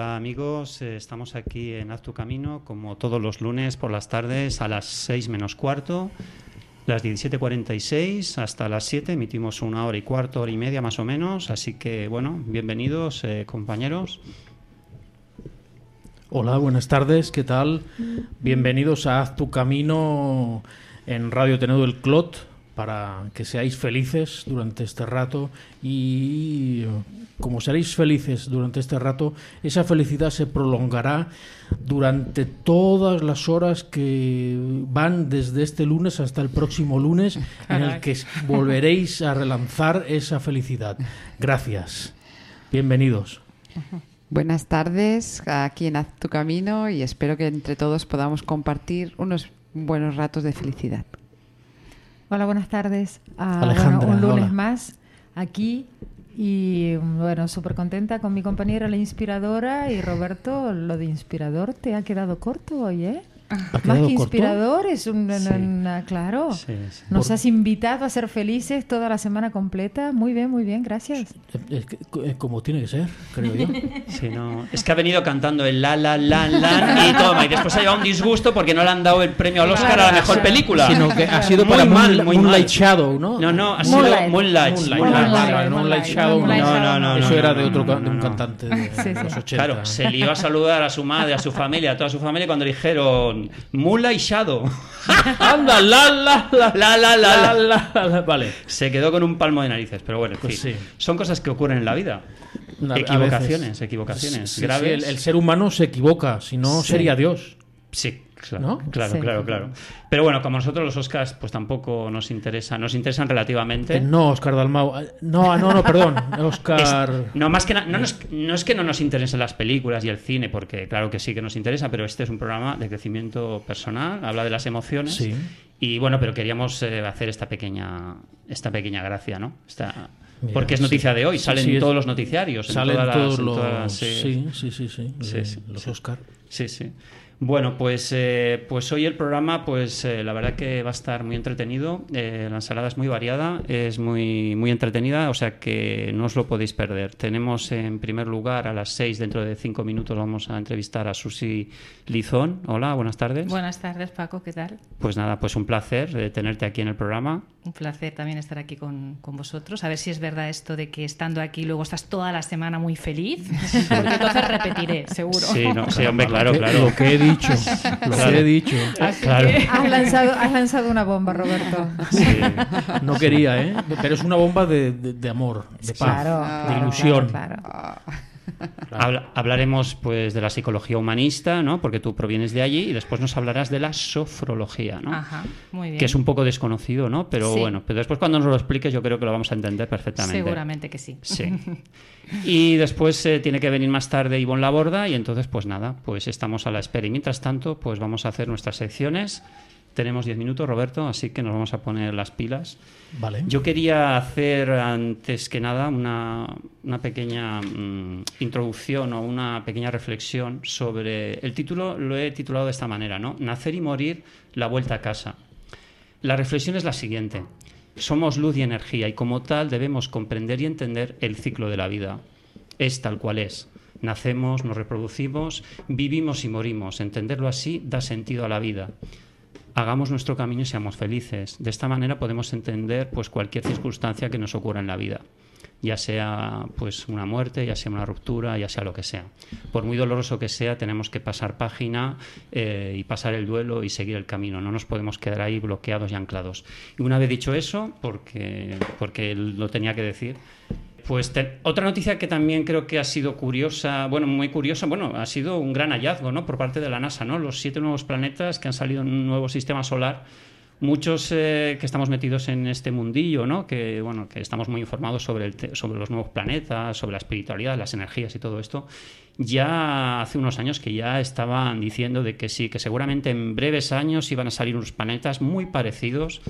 amigos, eh, estamos aquí en Haz tu Camino como todos los lunes por las tardes a las 6 menos cuarto, las 17.46 hasta las 7 emitimos una hora y cuarto, hora y media más o menos, así que bueno, bienvenidos eh, compañeros. Hola, buenas tardes, ¿qué tal? Bienvenidos a Haz tu Camino en Radio Tenedo del Clot para que seáis felices durante este rato y como seréis felices durante este rato, esa felicidad se prolongará durante todas las horas que van desde este lunes hasta el próximo lunes, en el que volveréis a relanzar esa felicidad. Gracias. Bienvenidos. Buenas tardes, aquí en Haz tu Camino y espero que entre todos podamos compartir unos buenos ratos de felicidad. Hola, buenas tardes. Ah, Alejandra, un lunes más aquí y bueno, súper contenta con mi compañera la inspiradora y Roberto, lo de inspirador te ha quedado corto hoy, ¿eh? Más que inspirador, es un, claro. Nos has invitado a ser felices toda la semana completa. Muy bien, muy bien, gracias. Es, como tiene que ser, creo yo. Es que ha venido cantando el la, la, la, la y toma. Y después ha llevado un disgusto porque no le han dado el premio al Oscar a la mejor película. Sino que ha sido muy mal, muy Moonlight Shadow, ¿no? No, no, ha sido Moonlight. Moonlight, Shadow. No, no, no. Eso era de otro de un cantante de los 80. Claro, se le iba a saludar a su madre, a su familia, a toda su familia cuando dijeron Mula y Shadow. Anda, la, la, la, la, la, la, la, Vale. Se quedó con un palmo de narices, pero bueno, pues sí. son cosas que ocurren en la vida. equivocaciones, equivocaciones graves. el, ser humano se equivoca, si no sería Dios. Sí, Claro, claro, claro, claro. Pero bueno, como nosotros los Oscars, pues tampoco nos interesan, nos interesan relativamente. Eh, no, Oscar Dalmau. Eh, no, no, no, perdón. Oscar. no, más que no, no es que no nos interesen las películas y el cine, porque claro que sí que nos interesa, pero este es un programa de crecimiento personal, habla de las emociones. Sí. Y bueno, pero queríamos eh, hacer esta pequeña, esta pequeña gracia, ¿no? porque es noticia de hoy, salen todos los noticiarios. Salen todos los. sí, sí, sí, sí, los Oscar. Sí, sí. Bueno, pues, eh, pues hoy el programa, pues eh, la verdad que va a estar muy entretenido. Eh, la ensalada es muy variada, es muy, muy entretenida, o sea que no os lo podéis perder. Tenemos en primer lugar a las seis, dentro de cinco minutos, vamos a entrevistar a Susi Lizón. Hola, buenas tardes. Buenas tardes, Paco, ¿qué tal? Pues nada, pues un placer tenerte aquí en el programa. Un placer también estar aquí con, con, vosotros. A ver si es verdad esto de que estando aquí luego estás toda la semana muy feliz, porque entonces repetiré, seguro. Sí, no, sí hombre, claro, claro. Lo que he dicho, lo que he dicho. Claro. Has, lanzado, has lanzado una bomba, Roberto. Sí. No quería, ¿eh? Pero es una bomba de, de, de amor, de paz, de ilusión. Hablaremos pues de la psicología humanista, ¿no? Porque tú provienes de allí y después nos hablarás de la sofrología, ¿no? Ajá, muy bien. Que es un poco desconocido, ¿no? Pero bueno, pero después cuando nos lo expliques yo creo que lo vamos a entender perfectamente. Seguramente que sí. Sí. Y después eh, tiene que venir más tarde Ivonne Laborda y entonces pues nada, pues estamos a la espera. Y mientras tanto, pues vamos a hacer nuestras secciones tenemos 10 minutos, Roberto, así que nos vamos a poner las pilas. Vale. Yo quería hacer antes que nada una, pequeña mm, introducción o una pequeña reflexión sobre el título, lo he titulado de esta manera, ¿no? Nacer y morir, la vuelta a casa. La reflexión es la siguiente. Somos luz y energía y como tal debemos comprender y entender el ciclo de la vida. Es tal cual es. Nacemos, nos reproducimos, vivimos y morimos. Entenderlo así da sentido a la vida hagamos nuestro camino y seamos felices. De esta manera podemos entender pues cualquier circunstancia que nos ocurra en la vida, ya sea pues una muerte, ya sea una ruptura, ya sea lo que sea. Por muy doloroso que sea, tenemos que pasar página eh, y pasar el duelo y seguir el camino. No nos podemos quedar ahí bloqueados y anclados. Y una vez dicho eso, porque porque lo tenía que decir, pues otra noticia que también creo que ha sido curiosa, bueno, muy curiosa, bueno, ha sido un gran hallazgo, ¿no? Por parte de la NASA, ¿no? Los siete nuevos planetas que han salido en un nuevo sistema solar. Muchos eh, que estamos metidos en este mundillo, ¿no? Que, bueno, que estamos muy informados sobre, el sobre los nuevos planetas, sobre la espiritualidad, las energías y todo esto, ya hace unos años que ya estaban diciendo de que sí, que seguramente en breves años iban a salir unos planetas muy parecidos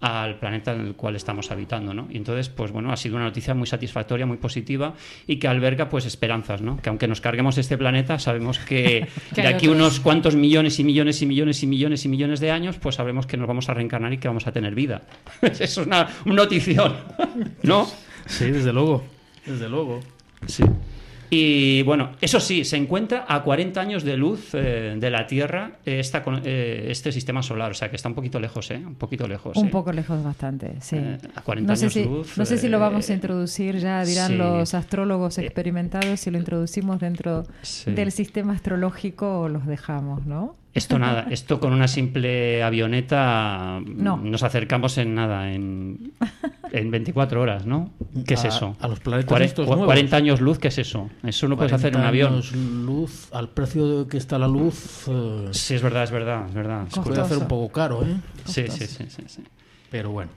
al planeta en el cual estamos habitando, ¿no? Y entonces, pues bueno, ha sido una noticia muy satisfactoria, muy positiva y que alberga pues esperanzas, ¿no? Que aunque nos carguemos este planeta, sabemos que de aquí unos cuantos millones y millones y millones y millones y millones de años, pues sabremos que nos vamos a reencarnar y que vamos a tener vida. Es una, notición, ¿no? Sí, desde luego, desde luego. Sí. Y bueno, eso sí, se encuentra a 40 años de luz eh, de la Tierra eh, esta, eh, este sistema solar, o sea que está un poquito lejos, ¿eh? Un poquito lejos. Un ¿eh? poco lejos bastante, sí. A 40 no sé años si, luz, No sé si lo vamos a introducir, ya dirán sí. los astrólogos experimentados si lo introducimos dentro Sí. del sistema astrológico o los dejamos, ¿no? Esto nada, esto con una simple avioneta No. nos acercamos en nada, en, en 24 horas, ¿no? ¿Qué es A- eso? a los planetas Cuare- estos cua- nuevos. 40 años luz, ¿qué es eso? Eso no puedes hacer en un 40 avión. años luz, al precio de que está la luz, eh, Sí, es verdad, es verdad, es verdad. Costoso. puede hacer un poco caro, ¿eh? Sí, sí, sí, sí, sí. Pero bueno,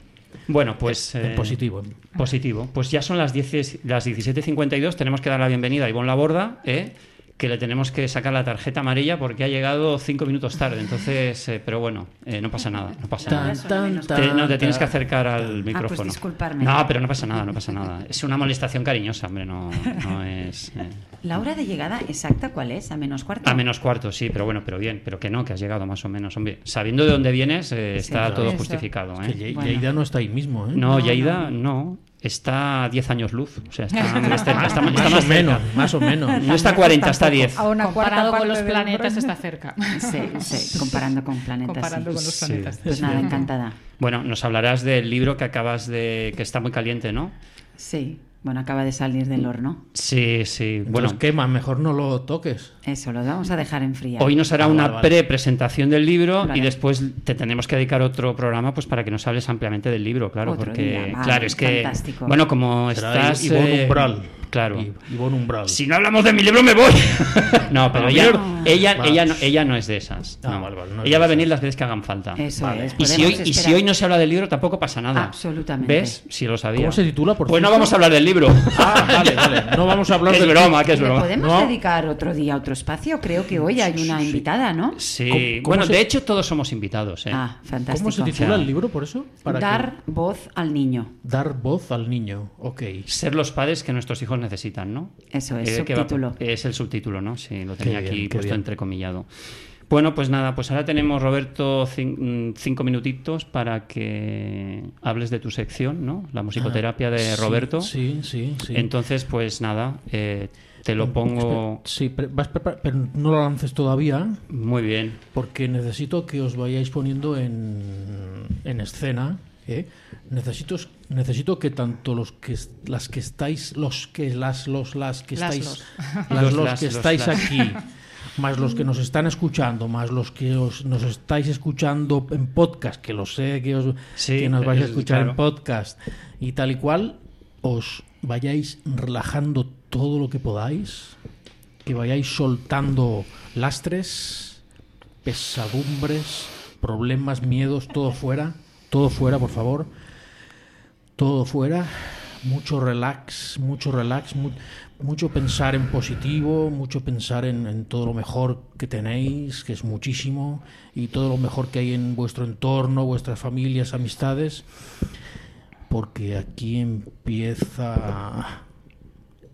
Bueno, pues... en eh, positivo. Positivo. Pues ya son las, 10, las 17.52, tenemos que dar la bienvenida a Ivonne Laborda, ¿eh? Que le tenemos que sacar la tarjeta amarilla porque ha llegado cinco minutos tarde. Entonces, eh, pero bueno, eh, no pasa nada, no pasa Tan, nada. tan, menos. Te- tan, no, te tienes que tan. acercar al micrófono. pues disculparme. No, pero no pasa nada, no pasa nada. Es una molestación cariñosa, hombre, no, no es... eh, ¿La hora de llegada exacta cuál es? ¿A menos cuarto? A menos cuarto, sí, pero bueno, pero bien, pero que no, que has llegado más o menos. Hombre, sabiendo de dónde vienes, eh, está claro. todo Eso. justificado. Es ¿eh? que Ye- Bueno. Lleida no está ahí mismo, ¿eh? No, No, Yaida, no. Está a 10 años luz. O sea, está, está- está- está más, más o menos, cerca. más o menos. No está a 40, está a 10. A una Comparado con los planetas está cerca. Sí, sí, comparando con planetas. Comparando sí. con los Sí. planetas. Pues nada, encantada. Bueno, nos hablarás del libro que acabas de. que está muy caliente, ¿no? Sí, bueno, acaba de salir del horno. Sí, sí. Bueno, Bueno, quema, mejor no lo toques. Eso, lo vamos a dejar enfriar. hoy nos hará Ah, una vale, vale. pre-presentación del libro Vale. y después te tenemos que dedicar otro programa pues para que nos hables ampliamente del libro, claro. Otro porque, día, vale, claro, es que. fantástico. Bueno, como Será estás. Ivonne eh, Umbral. Claro. Ivonne Umbral. Si no hablamos de mi libro me voy. no, pero Ah, ella, ella, Vale. ella, no, ella no es de esas. Ah, no. vale, vale, no es ella va a venir las veces que hagan falta. Eso Vale. es. Y si, hoy, y si hoy no se habla del libro tampoco pasa nada. Absolutamente. ¿Ves? Si lo sabía. ¿Cómo se titula, por Pues no vamos a hablar del libro. Ah, vale, vale. No vamos a hablar del broma, que es ¿Le broma. podemos No. dedicar otro día otro espacio? Creo que hoy hay una invitada, ¿no? Sí. ¿Cómo- cómo bueno, se- de hecho todos somos invitados. ¿eh? Ah, fantástico. ¿Cómo se titula el libro, por eso? Para Dar voz al niño. Dar voz al niño. Ok. Ser los padres que nuestros hijos necesitan, ¿no? Eso es, Eh, va- subtítulo. es el subtítulo, ¿no? Sí, lo tenía aquí puesto bien. entrecomillado. Bueno, pues nada, pues ahora tenemos, Roberto, mm, cinco minutitos para que hables de tu sección, ¿no? La musicoterapia de Ah, Sí, Roberto. Sí, sí, sí. Entonces, pues nada, eh, te lo pongo Sí, pero, vas pero no lo lances todavía muy bien. porque necesito que os vayáis poniendo en, en escena. ¿eh? Necesito, necesito que tanto los que las que estáis, los que las los las que Las, estáis, los. las Los, los las, que estáis las. aquí, más los que nos están escuchando, más los que os, nos estáis escuchando en podcast, que lo sé que os Sí, que nos vais a es- escuchar en podcast y tal y cual, os vayáis relajando todo lo que podáis, que vayáis soltando lastres, pesadumbres, problemas, miedos, todo fuera, todo fuera, por favor, todo fuera, mucho relax, mucho relax, mu- mucho pensar en positivo, mucho pensar en, en todo lo mejor que tenéis, que es muchísimo, y todo lo mejor que hay en vuestro entorno, vuestras familias, amistades, porque aquí empieza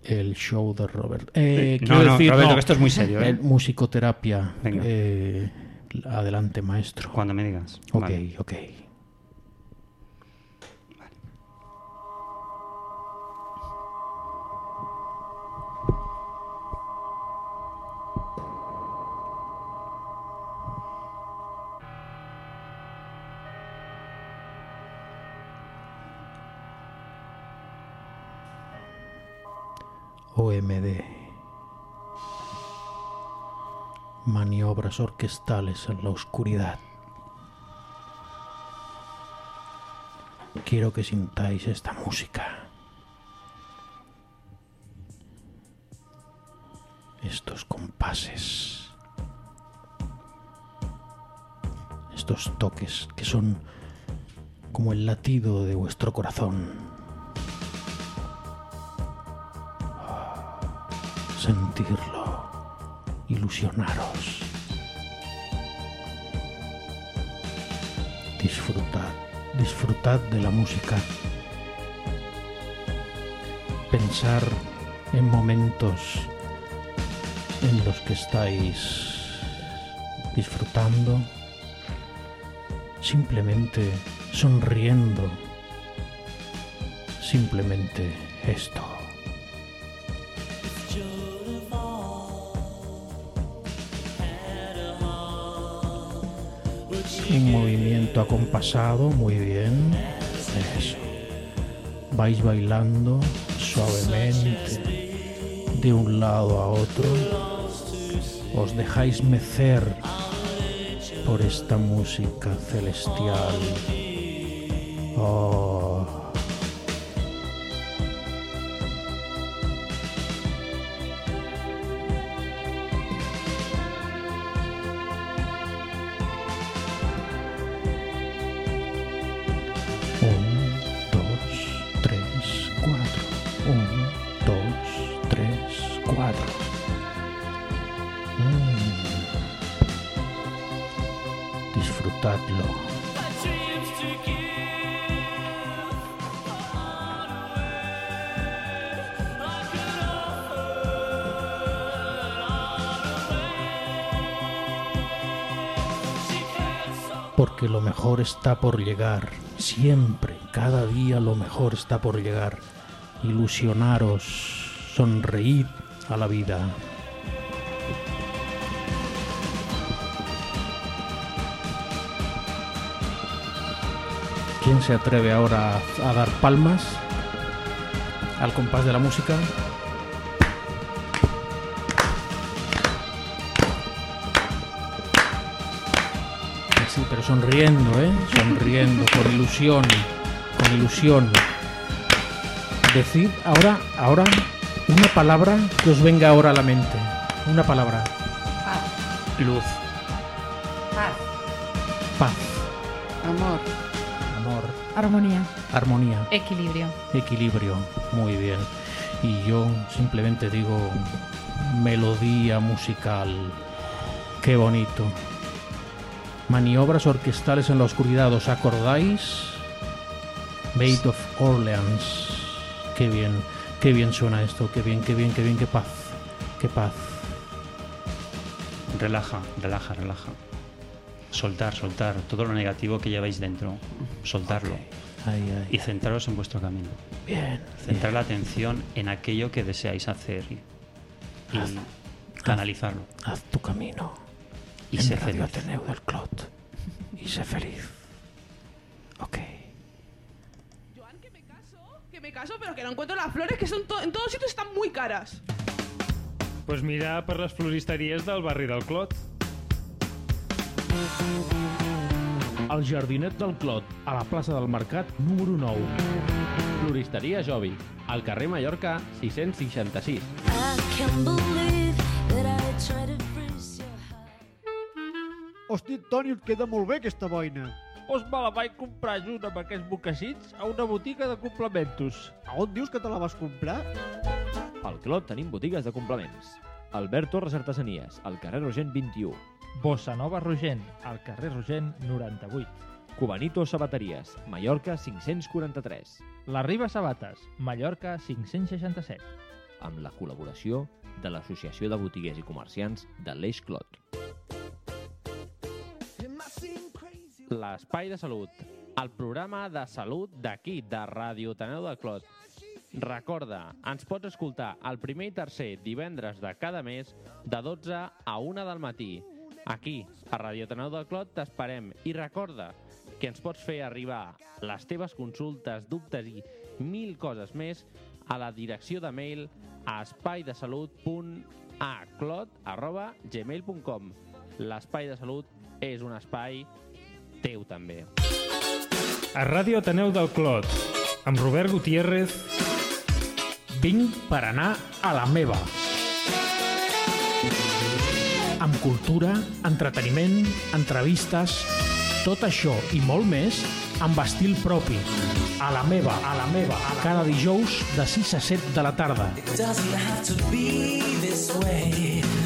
el show de Robert. Eh, No, decir, Roberto, no, que esto es muy serio, ¿eh? musicoterapia. Eh, adelante, maestro. Cuando me digas. Ok, Vale. ok. Orquestales en la oscuridad. Quiero que sintáis esta música. Estos compases. Estos toques que son como el latido de vuestro corazón. Sentirlo. Ilusionaros. disfrutad de la música. Pensar en momentos en los que estáis disfrutando, simplemente sonriendo, simplemente esto. Un movimiento acompasado, muy bien. Eso. Vais bailando suavemente de un lado a otro. Os dejáis mecer por esta música celestial. Oh. Porque lo mejor está por llegar. Siempre, cada día lo mejor está por llegar. Ilusionaros, sonreíd a la vida. ¿Quién se atreve ahora a, a dar palmas al compás de la música? Sonriendo, ¿eh? Sonriendo, con ilusión, con ilusión. Decid ahora, ahora, una palabra que os venga ahora a la mente. Una palabra. Luz. Paz. Paz, Amor. amor, Armonía. armonía, Equilibrio. equilibrio. Muy bien. Y yo simplemente digo melodía musical. Qué bonito. Maniobras orquestales en la oscuridad, ¿os acordáis? Maid of Orleans. Qué bien, qué bien suena esto, qué bien, qué bien, qué bien, qué paz, qué paz. Relaja, relaja, relaja. Soltar, soltar todo lo negativo que lleváis dentro. Soltarlo. Y centraros en vuestro camino. bien. Centrar la atención en aquello que deseáis hacer y, y canalizarlo. Haz tu camino. Y en sé Radio feliz. Ateneo del Clot. Y sé feliz. Ok. Joan, que me caso, que me caso, pero que no encuentro las flores que son to- en todos sitios están muy caras. Pues mira per les floristeries del barri del Clot. El jardinet del Clot, a la plaça del Mercat, número 9. Floristeria Jovi, al carrer Mallorca 666. Hosti, Toni, et queda molt bé aquesta boina. Pues me la vaig comprar junt amb aquests mocassins a una botiga de complementos. A on dius que te la vas comprar? Al Clot tenim botigues de complements. Albert Torres Artesanies, al carrer Rogent 21. Bossa Nova Rogent, al carrer Rogent 98. Cubanito Sabateries, Mallorca 543. La Riba Sabates, Mallorca 567. Amb la col·laboració de l'Associació de Botiguers i Comerciants de l'Eix Clot. L'Espai de Salut, el programa de salut d'aquí, de Ràdio Taneu del Clot. Recorda, ens pots escoltar el primer i tercer divendres de cada mes de 12 a 1 del matí. Aquí, a Ràdio Taneu del Clot, t'esperem. I recorda que ens pots fer arribar les teves consultes, dubtes i mil coses més a la direcció de mail a espaidesalut.aclot.gmail.com L'espai de salut és un espai teu també. A Ràdio Ateneu del Clot, amb Robert Gutiérrez, Vinc per anar a la meva. Amb cultura, entreteniment, entrevistes, tot això i molt més amb estil propi. A la meva, a la meva, a cada dijous de 6 a 7 de la tarda. Doesn't have to be this way.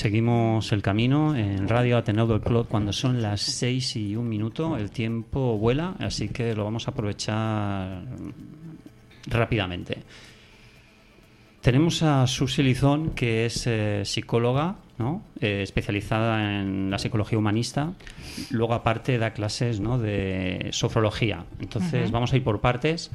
Seguimos el camino en Radio Ateneo Clot cuando son las 6 y un minuto. El tiempo vuela, así que lo vamos a aprovechar rápidamente. Tenemos a Susi Lizón, que es eh, psicóloga, ¿no? Eh, especializada en la psicología humanista. Luego, aparte, da clases ¿no? de sofrología. Entonces, vamos a ir por partes.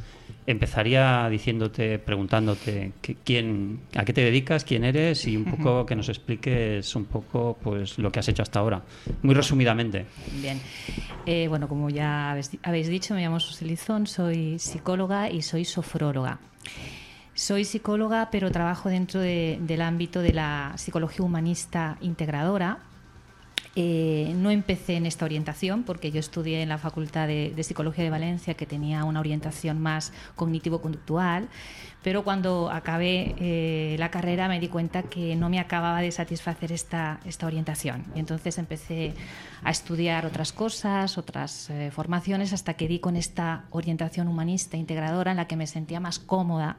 Empezaría diciéndote, preguntándote que- quién, a qué te dedicas, quién eres y un poco que nos expliques un poco pues lo que has hecho hasta ahora. Muy resumidamente. Bien. Eh, bueno, como ya habéis, habéis dicho, me llamo Susi Lizón, soy psicóloga y soy sofróloga. Soy psicóloga, pero trabajo dentro de- del ámbito de la psicología humanista integradora. Eh, no empecé en esta orientación porque yo estudié en la Facultad de, de Psicología de Valencia, que tenía una orientación más cognitivo-conductual, pero cuando acabé eh, la carrera me di cuenta que no me acababa de satisfacer esta, esta orientación. Y entonces empecé a estudiar otras cosas, otras eh, formaciones, hasta que di con esta orientación humanista integradora en la que me sentía más cómoda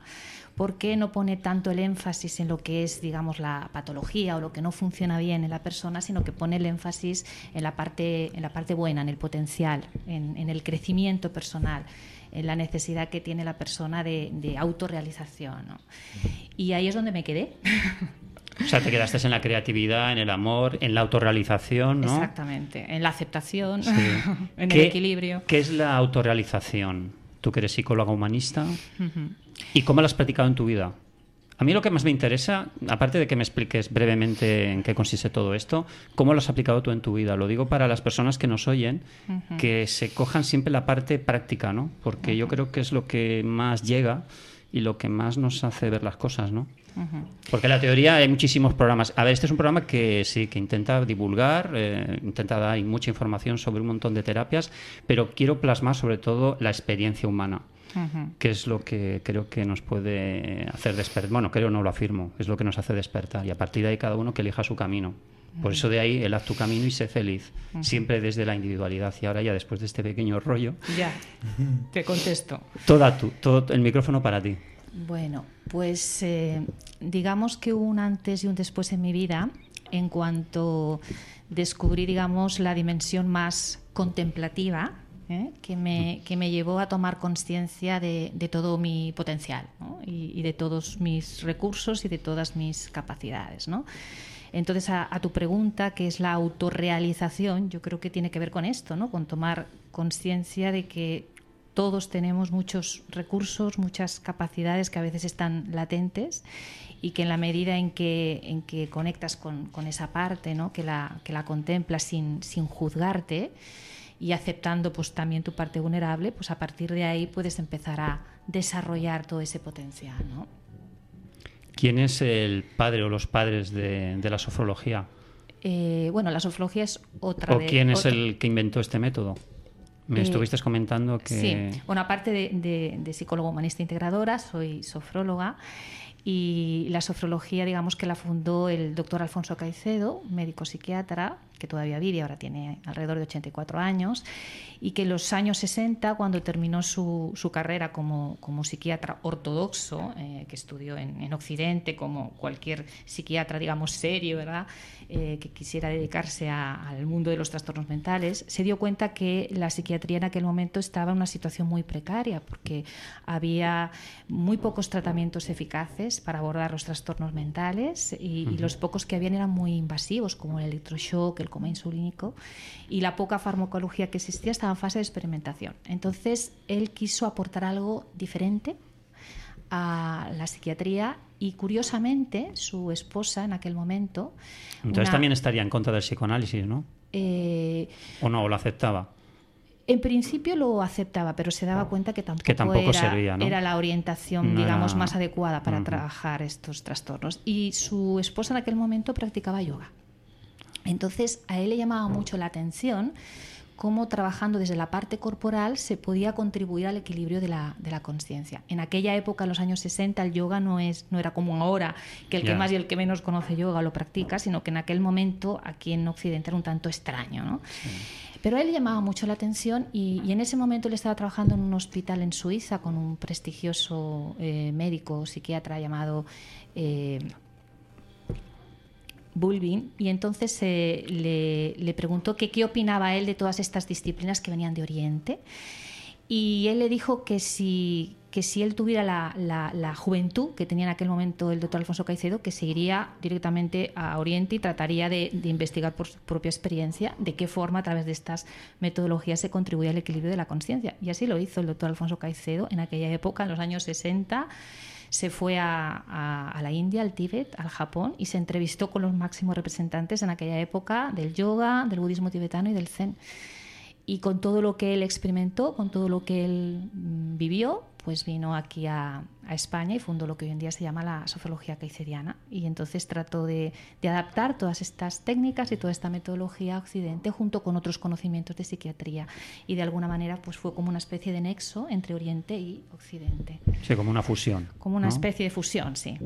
porque no pone tanto el énfasis en lo que es, digamos, la patología o lo que no funciona bien en la persona, sino que pone el énfasis en la parte, en la parte buena, en el potencial, en, en el crecimiento personal, en la necesidad que tiene la persona de, de autorrealización. ¿no? Y ahí es donde me quedé. O sea, te quedaste en la creatividad, en el amor, en la autorrealización, ¿no? Exactamente, en la aceptación, Sí. en ¿Qué- el equilibrio. ¿Qué es la autorrealización? Tú que eres psicóloga humanista. Ujú. ¿Y cómo lo has practicado en tu vida? A mí lo que más me interesa, aparte de que me expliques brevemente en qué consiste todo esto, ¿cómo lo has aplicado tú en tu vida? Lo digo para las personas que nos oyen, que se cojan siempre la parte práctica, ¿no? Porque yo creo que es lo que más llega y lo que más nos hace ver las cosas, ¿no? Porque la teoría hay muchísimos programas. A ver, este es un programa que sí, que intenta divulgar, eh, intenta dar mucha información sobre un montón de terapias, pero quiero plasmar sobre todo la experiencia humana Ujú. que es lo que creo que nos puede hacer despertar. Bueno, creo no lo afirmo, es lo que nos hace despertar y a partir de ahí cada uno que elija su camino. Por eso de ahí el haz tu camino y sé feliz, siempre desde la individualidad. Y ahora ya después de este pequeño rollo, Ya, te contesto. toda tú, todo el micrófono para ti. Bueno, pues eh, digamos que hubo un antes y un después en mi vida en cuanto descubrí, digamos, la dimensión más contemplativa ¿eh? que, me, que me llevó a tomar conciencia de, de todo mi potencial ¿no? y, y de todos mis recursos y de todas mis capacidades. ¿no? Entonces, a, a tu pregunta, que es la autorrealización, yo creo que tiene que ver con esto, ¿no? con tomar conciencia de que todos tenemos muchos recursos, muchas capacidades que a veces están latentes y que en la medida en que, en que conectas con, con esa parte, ¿no? que, la, que la contemplas sin, sin juzgarte y aceptando pues, también tu parte vulnerable, pues a partir de ahí puedes empezar a desarrollar todo ese potencial. ¿no? ¿Quién es el padre o los padres de, de la sofrología? Eh, bueno, la sofrología es otra ¿O de- quién es otra- el que inventó este método? Me Eh, estuviste comentando que... Sí, bueno, aparte de, de, de psicólogo humanista integradora, soy sofróloga y la sofrología, digamos que la fundó el doctor Alfonso Caicedo, médico psiquiatra, que todavía vive, ahora tiene alrededor de 84 años, y que en los años 60, cuando terminó su, su carrera como, como psiquiatra ortodoxo, eh, que estudió en, en Occidente, como cualquier psiquiatra, digamos, serio, ¿verdad? Eh, que quisiera dedicarse a- al mundo de los trastornos mentales, se dio cuenta que la psiquiatría en aquel momento estaba en una situación muy precaria, porque había muy pocos tratamientos eficaces para abordar los trastornos mentales y, los pocos que habían eran muy invasivos, como el electroshock, el coma insulínico, y la poca farmacología que existía estaba en fase de experimentación. Entonces, él quiso aportar algo diferente a la psiquiatría y curiosamente su esposa en aquel momento Entonces una- también estaría en contra del psicoanálisis, ¿no? eh, ¿O no? ¿O lo aceptaba? En principio lo aceptaba, pero se daba cuenta que tampoco, Que tampoco era, servía, ¿no? era la orientación, No digamos, era- más adecuada para trabajar estos trastornos. Y su esposa en aquel momento practicaba yoga. Entonces a él le llamaba mucho la atención cómo trabajando desde la parte corporal se podía contribuir al equilibrio de la, de la conciencia. En aquella época, en los años 60, el yoga no, es, no era como ahora, que el que más y el que menos conoce yoga lo practica, sino que en aquel momento aquí en Occidente era un tanto extraño. ¿no? Pero él llamaba mucho la atención y, en ese momento él estaba trabajando en un hospital en Suiza con un prestigioso eh, médico psiquiatra llamado eh, Bulbin. Y entonces eh, le, preguntó qué opinaba él de todas estas disciplinas que venían de Oriente. Y él le dijo que si, que si él tuviera la, la- la juventud que tenía en aquel momento el doctor Alfonso Caicedo, que seguiría directamente a Oriente y trataría de, de investigar por su propia experiencia de qué forma a través de estas metodologías se contribuye al equilibrio de la conciencia. Y así lo hizo el doctor Alfonso Caicedo en aquella época, en los años 60 se fue a, a- a la India, al Tíbet, al Japón y se entrevistó con los máximos representantes en aquella época del yoga, del budismo tibetano y del zen. Y con todo lo que él experimentó, con todo lo que él mm, vivió, pues vino aquí a, a España y fundó lo que hoy en día se llama la sofrología caiceriana. Y entonces trató de, de adaptar todas estas técnicas y toda esta metodología a Occidente junto con otros conocimientos de psiquiatría. Y de alguna manera pues fue como una especie de nexo entre Oriente y Occidente. Sí, como una fusión. Como una ¿no? especie de fusión, sí.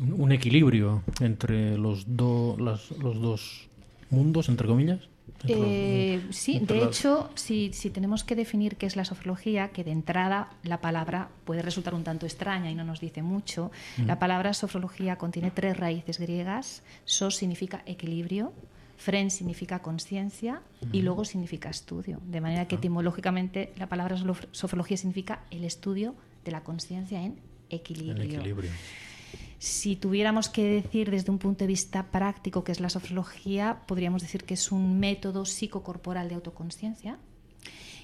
Un un equilibrio entre los, do- las- los dos mundos, entre comillas. Los- Eh, sí, de hecho, si, si tenemos que definir qué es la sofrología, que de entrada la palabra puede resultar un tanto extraña y no nos dice mucho, Mm. la palabra sofrología contiene tres raíces griegas. Sos significa equilibrio, fren significa conciencia y Mm. luego significa estudio. De manera que etimológicamente la palabra sof- sofrología significa el estudio de la conciencia en equilibrio. En equilibrio. Si tuviéramos que decir desde un punto de vista práctico qué es la sofrología, podríamos decir que es un método psicocorporal de autoconsciencia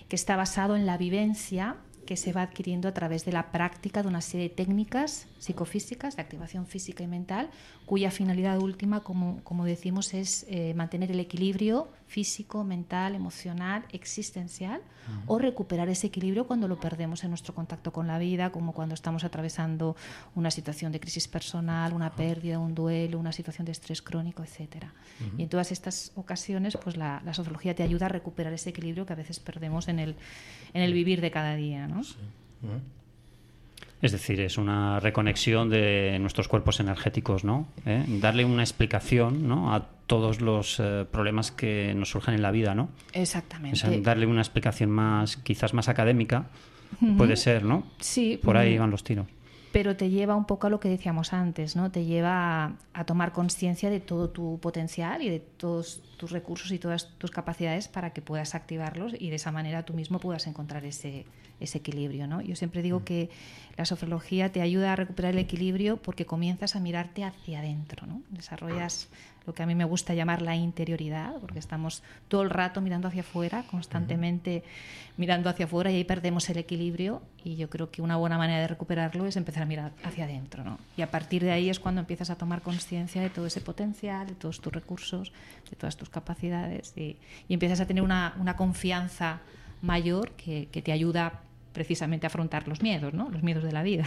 que está basado en la vivencia que se va adquiriendo a través de la práctica de una serie de técnicas psicofísicas, de activación física y mental, cuya finalidad última, como, como decimos, es eh, mantener el equilibrio físico, mental, emocional, existencial, o recuperar ese equilibrio cuando lo perdemos en nuestro contacto con la vida, como cuando estamos atravesando una situación de crisis personal, una pérdida, un duelo, una situación de estrés crónico, etcétera. Ujú. Y en todas estas ocasiones, pues la, la sociología te ayuda a recuperar ese equilibrio que a veces perdemos en el, en el vivir de cada día, ¿no? Es decir, es una reconexión de nuestros cuerpos energéticos, ¿no? ¿Eh? Darle una explicación ¿no? a todos los eh, problemas que nos surgen en la vida, ¿no? Exactamente. O sea, darle una explicación más, quizás más académica, puede ser, ¿no? Sí, Por ahí van los tiros. Pero te lleva un poco a lo que decíamos antes, ¿no? Te lleva a, a tomar conciencia de todo tu potencial y de todos tus recursos y todas tus capacidades para que puedas activarlos y de esa manera tú mismo puedas encontrar ese, ese equilibrio, ¿no? Yo siempre digo que la sofrología te ayuda a recuperar el equilibrio porque comienzas a mirarte hacia adentro, ¿no? Desarrollas lo que a mí me gusta llamar la interioridad, porque estamos todo el rato mirando hacia afuera, constantemente mirando hacia afuera y ahí perdemos el equilibrio y yo creo que una buena manera de recuperarlo es empezar a mirar hacia adentro, ¿no? Y a partir de ahí es cuando empiezas a tomar conciencia de todo ese potencial, de todos tus recursos, de todas tus capacidades y, y empiezas a tener una, una confianza mayor que, que te ayuda precisamente a afrontar los miedos, ¿no? Los miedos de la vida.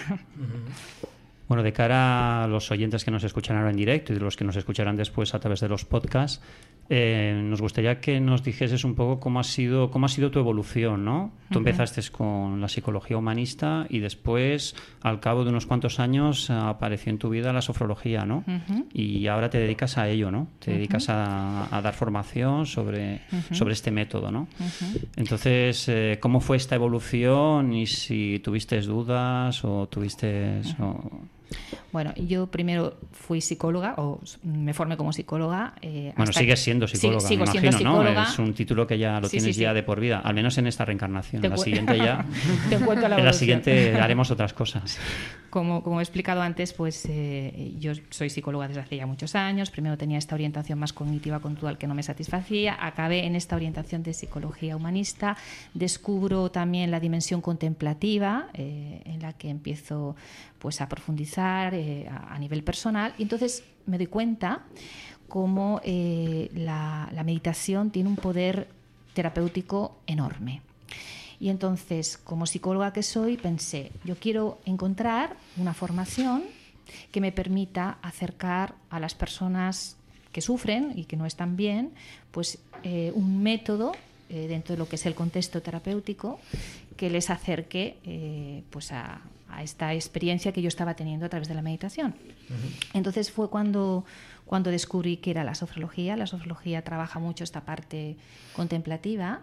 Bueno, de cara a los oyentes que nos escuchan ahora en directo y de los que nos escucharán después a través de los podcasts, eh, nos gustaría que nos dijeses un poco cómo ha sido, cómo ha sido tu evolución, ¿no? Tú empezaste con la psicología humanista y después, al cabo de unos cuantos años, apareció en tu vida la sofrología, ¿no? Y ahora te dedicas a ello, ¿no? Te dedicas a, a dar formación sobre, sobre este método, ¿no? Entonces, eh, ¿cómo fue esta evolución y si tuviste dudas o tuviste... o- Bueno, yo primero fui psicóloga o me formé como psicóloga. eh, Bueno, sigues siendo Sí, psicóloga, sigo me siendo imagino, ¿no? psicóloga. Es un título que ya lo Sí, tienes sí, ya de por vida, al menos en esta reencarnación. Te En la siguiente ya... Te la en la siguiente haremos otras cosas. Como, como he explicado antes, pues eh, yo soy psicóloga desde hace ya muchos años. Primero tenía esta orientación más cognitiva conductual que no me satisfacía. Acabé en esta orientación de psicología humanista. Descubro también la dimensión contemplativa, eh, en la que empiezo pues a profundizar eh, a, nivel personal. Y entonces me doy cuenta cómo eh, la, meditación tiene un poder terapéutico enorme. Y entonces, como psicóloga que soy, pensé, yo quiero encontrar una formación que me permita acercar a las personas que sufren y que no están bien, pues eh, un método eh, dentro de lo que es el contexto terapéutico que les acerque pues a, a esta experiencia que yo estaba teniendo a través de la meditación. Entonces fue cuando, cuando descubrí que era la sofrología. La sofrología trabaja mucho esta parte contemplativa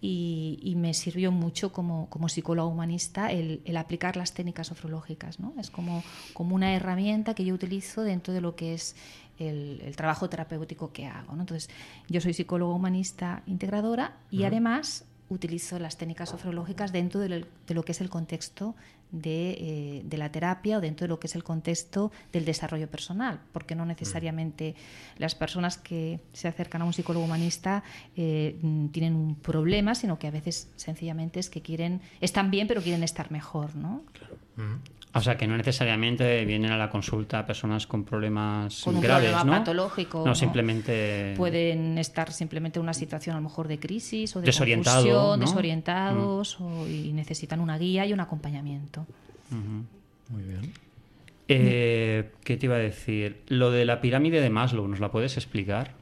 y, y me sirvió mucho como, como psicólogo humanista el, el aplicar las técnicas sofrológicas. ¿no? Es como, como una herramienta que yo utilizo dentro de lo que es el, el trabajo terapéutico que hago. ¿no? Entonces, yo soy psicóloga humanista integradora y además utilizo las técnicas sofrológicas dentro de lo que es el contexto de, eh, de la terapia o dentro de lo que es el contexto del desarrollo personal, porque no necesariamente las personas que se acercan a un psicólogo humanista eh, mm, tienen un problema, sino que a veces sencillamente es que quieren, están bien pero quieren estar mejor, ¿no? O sea, que no necesariamente vienen a la consulta personas con problemas Con un graves, problema ¿no? patológico, No, ¿no? simplemente... Pueden estar simplemente en una situación a lo mejor de crisis o de Desorientado, confusión, ¿no? desorientados o- y necesitan una guía y un acompañamiento. Muy bien. Eh, ¿Qué te iba a decir? Lo de la pirámide de Maslow, ¿nos la puedes explicar?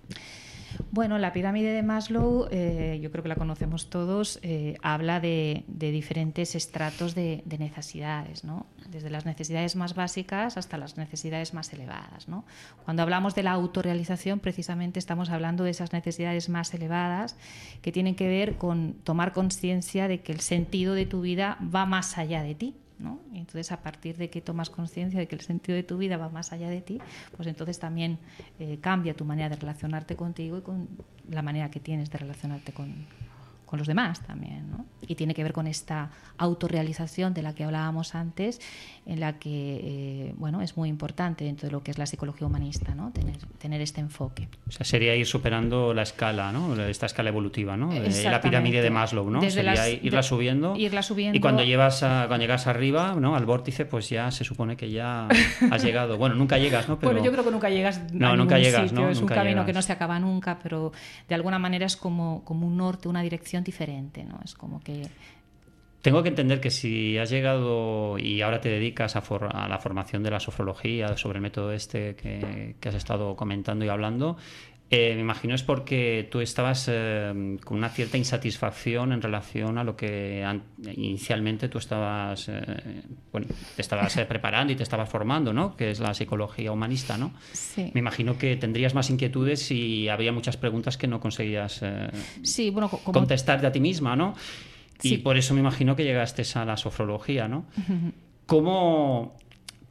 Bueno, la pirámide de Maslow, eh, yo creo que la conocemos todos, eh, habla de, diferentes estratos de, de necesidades, ¿no? desde las necesidades más básicas hasta las necesidades más elevadas. ¿no? Cuando hablamos de la autorrealización, precisamente estamos hablando de esas necesidades más elevadas que tienen que ver con tomar conciencia de que el sentido de tu vida va más allá de ti. ¿No? Entonces, a partir de que tomas conciencia de que el sentido de tu vida va más allá de ti, pues entonces también eh, cambia tu manera de relacionarte contigo y con la manera que tienes de relacionarte con, con los demás también. ¿no? Y tiene que ver con esta autorrealización de la que hablábamos antes, en la que eh, bueno, es muy importante dentro de lo que es la psicología humanista, ¿no? tener, tener este enfoque. O sea, sería ir superando la escala, ¿no? Esta escala evolutiva, ¿no? De la pirámide de Maslow, ¿no? Desde sería las- irla de- subiendo. irla subiendo. Y cuando llevas a- cuando llegas arriba, ¿no? Al vórtice, pues ya se supone que ya has llegado. Bueno, nunca llegas, ¿no? Pero... Bueno, yo creo que nunca llegas No, a nunca llegas, sitio. ¿no? Es un camino llegas. que no se acaba nunca, pero de alguna manera es como, como un norte, una dirección diferente, ¿no? Es como que Tengo que entender que si has llegado y ahora te dedicas a, for- a la formación de la sofrología, sobre el método este que, que has estado comentando y hablando, eh, me imagino es porque tú estabas eh, con una cierta insatisfacción en relación a lo que inicialmente tú estabas, eh, bueno, te estabas preparando y te estabas formando, ¿no? Que es la psicología humanista, ¿no? Sí. Me imagino que tendrías más inquietudes y había muchas preguntas que no conseguías Sí, bueno, como... contestarte a ti misma, ¿no? Y Sí. por eso me imagino que llegaste a la sofrología, ¿no? ¿Cómo,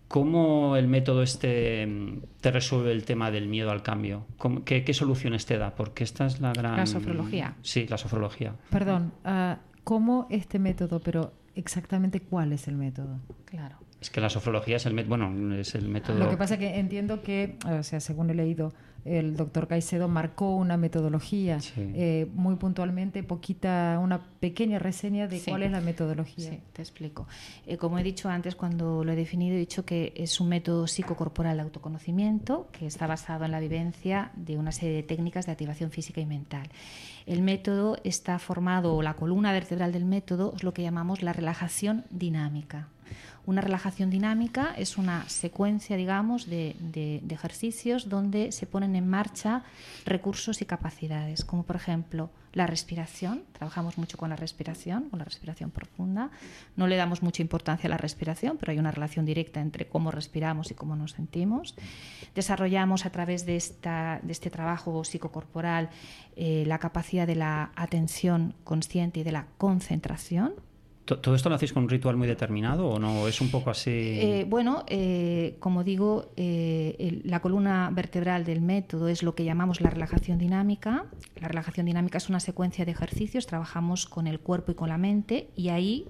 cómo el método este mm, te resuelve el tema del miedo al cambio? ¿Cómo- qué, qué soluciones te da? Porque esta es la gran... La sofrología. Sí, la sofrología. Perdón, ah, ¿cómo este método, pero exactamente cuál es el método? Claro. Es que la sofrología es el, met- bueno, es el método... Lo que pasa es que entiendo que, o sea, según he leído, el doctor Caicedo marcó una metodología Sí. eh, muy puntualmente, poquita, una pequeña reseña de Sí. cuál es la metodología. Sí, te explico. Eh, como he dicho antes, cuando lo he definido, he dicho que es un método psicocorporal de autoconocimiento que está basado en la vivencia de una serie de técnicas de activación física y mental. El método está formado, o la columna vertebral del método es lo que llamamos la relajación dinámica. Una relajación dinámica es una secuencia, digamos, de, de- ejercicios donde se ponen en marcha recursos y capacidades, como por ejemplo la respiración. Trabajamos mucho con la respiración, con la respiración profunda. No le damos mucha importancia a la respiración, pero hay una relación directa entre cómo respiramos y cómo nos sentimos. Desarrollamos a través de, esta, de este trabajo psicocorporal eh, la capacidad de la atención consciente y de la concentración. ¿To- ¿Todo esto lo hacéis con un ritual muy determinado o no? ¿Es un poco así...? Eh, bueno, eh, como digo, eh, la columna vertebral del método es lo que llamamos la relajación dinámica. La relajación dinámica es una secuencia de ejercicios, trabajamos con el cuerpo y con la mente y ahí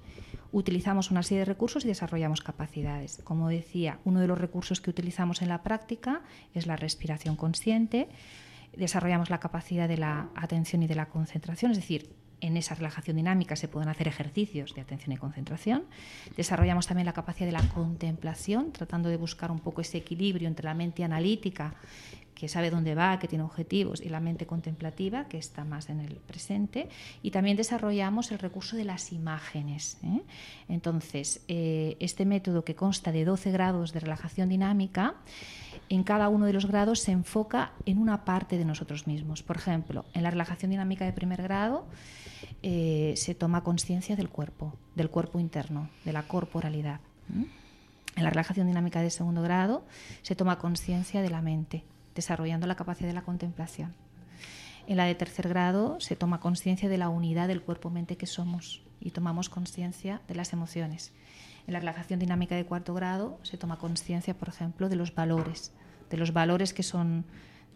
utilizamos una serie de recursos y desarrollamos capacidades. Como decía, uno de los recursos que utilizamos en la práctica es la respiración consciente. Desarrollamos la capacidad de la atención y de la concentración, es decir, en esa relajación dinámica se pueden hacer ejercicios de atención y concentración. Desarrollamos también la capacidad de la contemplación, tratando de buscar un poco ese equilibrio entre la mente analítica, que sabe dónde va, que tiene objetivos, y la mente contemplativa, que está más en el presente. Y también desarrollamos el recurso de las imágenes. ¿eh? Entonces, eh, este método que consta de 12 grados de relajación dinámica, en cada uno de los grados se enfoca en una parte de nosotros mismos. Por ejemplo, en la relajación dinámica de primer grado eh, se toma conciencia del cuerpo, del cuerpo interno, de la corporalidad. En la relajación dinámica de segundo grado se toma conciencia de la mente, desarrollando la capacidad de la contemplación. En la de tercer grado se toma conciencia de la unidad del cuerpo-mente que somos y tomamos conciencia de las emociones. En la relajación dinámica de cuarto grado se toma conciencia, por ejemplo, de los valores, de los valores que son,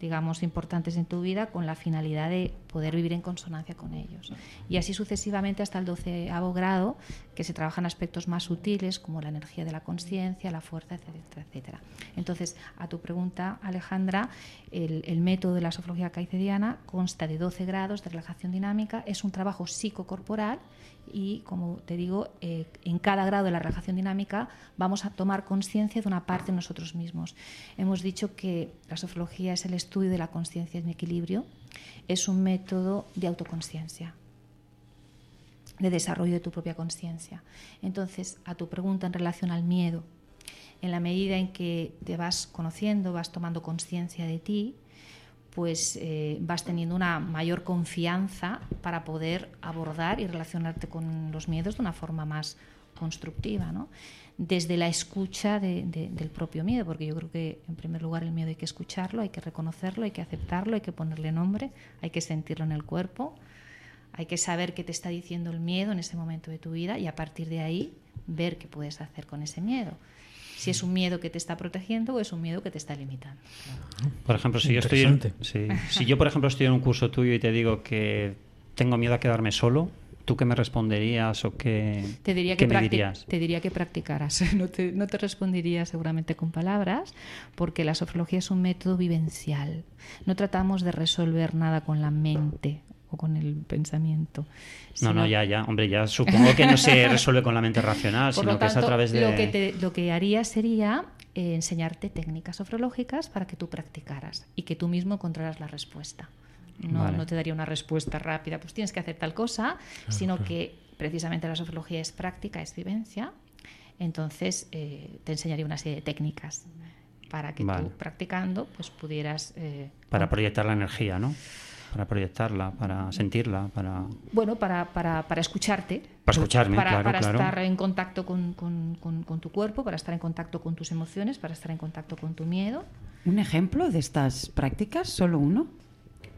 digamos, importantes en tu vida con la finalidad de poder vivir en consonancia con ellos. Y así sucesivamente hasta el doceavo grado, que se trabajan aspectos más sutiles como la energía de la conciencia, la fuerza, etcétera, etcétera. Entonces, a tu pregunta, Alejandra, el, método de la sofología caicediana consta de 12 grados de relajación dinámica, es un trabajo psicocorporal y, como te digo, eh, en cada grado de la relajación dinámica vamos a tomar conciencia de una parte de nosotros mismos. Hemos dicho que la sofología es el estudio de la conciencia en equilibrio, es un método de autoconciencia de desarrollo de tu propia conciencia. Entonces, a tu pregunta en relación al miedo, en la medida en que te vas conociendo, vas tomando conciencia de ti, pues eh, vas teniendo una mayor confianza para poder abordar y relacionarte con los miedos de una forma más constructiva, ¿no? Desde la escucha de- de- del propio miedo, porque yo creo que en primer lugar el miedo hay que escucharlo, hay que reconocerlo, hay que aceptarlo, hay que ponerle nombre, hay que sentirlo en el cuerpo, hay que saber qué te está diciendo el miedo en ese momento de tu vida y a partir de ahí ver qué puedes hacer con ese miedo. Si es un miedo que te está protegiendo o es un miedo que te está limitando. Por ejemplo, si yo, estoy en- si yo, por ejemplo, estoy en un curso tuyo y te digo que tengo miedo a quedarme solo, ¿tú qué me responderías o qué, Te diría qué que, me dirías? te diría que practicaras. No te, no te respondería seguramente con palabras, porque la sofrología es un método vivencial. No tratamos de resolver nada con la mente o con el pensamiento. No, no, ya, ya. Hombre, ya supongo que no se resuelve con la mente racional, Por sino lo que es a través de... lo, que te- lo que haría sería eh, enseñarte técnicas sofrológicas para que tú practicaras y que tú mismo encontraras la respuesta. No, Vale. no te daría una respuesta rápida, pues tienes que hacer tal cosa, sino claro. que precisamente la sofrología es práctica, es vivencia. Entonces eh, te enseñaría una serie de técnicas para que Vale. tú practicando pues pudieras eh, Para proyectar la energía, ¿no? Para proyectarla, para sentirla, para... bueno para, para, para escucharte Para escucharme, para, claro, para claro. estar en contacto con, con- con- con tu cuerpo para estar en contacto con tus emociones para estar en contacto con tu miedo ¿Un ejemplo de estas prácticas? ¿Solo uno?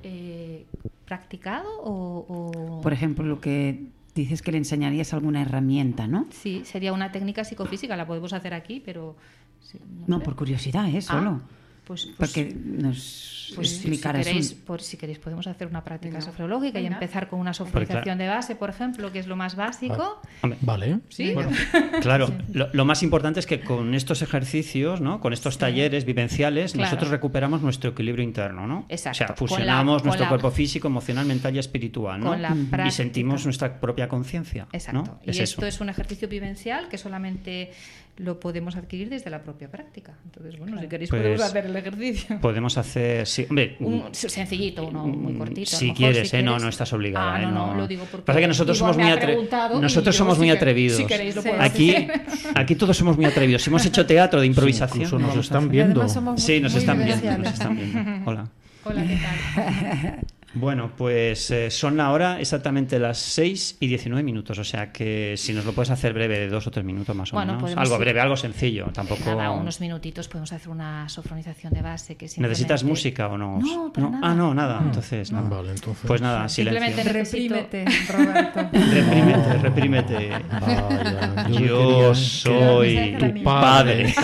Eh, practicado o, o- Por ejemplo, lo que dices que le enseñarías alguna herramienta, ¿no? sí sería una técnica psicofísica la podemos hacer aquí pero sí, No, sé. por curiosidad, ¿eh? Ah, Solo. Pues, pues- Porque nos Pues si queréis, un- por, si queréis podemos hacer una práctica Venga. sofrológica y empezar con una sofrolización de base, por ejemplo, que es lo más básico. Hombre, Vale. Sí. Bueno, claro, lo, lo más importante es que con estos ejercicios, ¿no? con estos talleres vivenciales, Claro. nosotros recuperamos nuestro equilibrio interno. ¿no? Exacto. O sea, la- fusionamos nuestro la- cuerpo físico, emocional, mental y espiritual. ¿no? Con la y práctica. sentimos nuestra propia conciencia. Exacto. ¿no? Y Es esto eso. es un ejercicio vivencial que solamente lo podemos adquirir desde la propia práctica. Entonces, bueno, si queréis Pues, podemos hacer el ejercicio. Podemos hacer, sí, hombre, Un sencillito, uno muy cortito. si mejor, quieres, si ¿eh? No, quieres. no estás obligada. Ah, ¿eh? no, no, lo digo porque Pasa que nosotros somos muy ha atre- preguntado y Nosotros somos si muy que- atrevidos. si queréis lo puedo aquí, hacer. aquí todos somos muy atrevidos. Si hemos hecho teatro de improvisación. incluso nos están viendo. Sí, nos están viendo. Nos están viendo. Hola. Hola, ¿qué tal? Bueno, pues eh, son ahora exactamente las 6 y 19 minutos, o sea que si nos lo puedes hacer breve de dos o tres minutos más o Bueno, menos. podemos Algo ir- breve, algo sencillo, tampoco... Nada, unos minutitos podemos hacer una sofronización de base que ¿Necesitas simplemente- música o no? No, para nada. Ah, no, nada. Entonces, nada. Vale, entonces. Pues nada, silencio. Simplemente. Reprímete, Roberto. Reprímete, reprímete. Vaya, yo soy tu padre.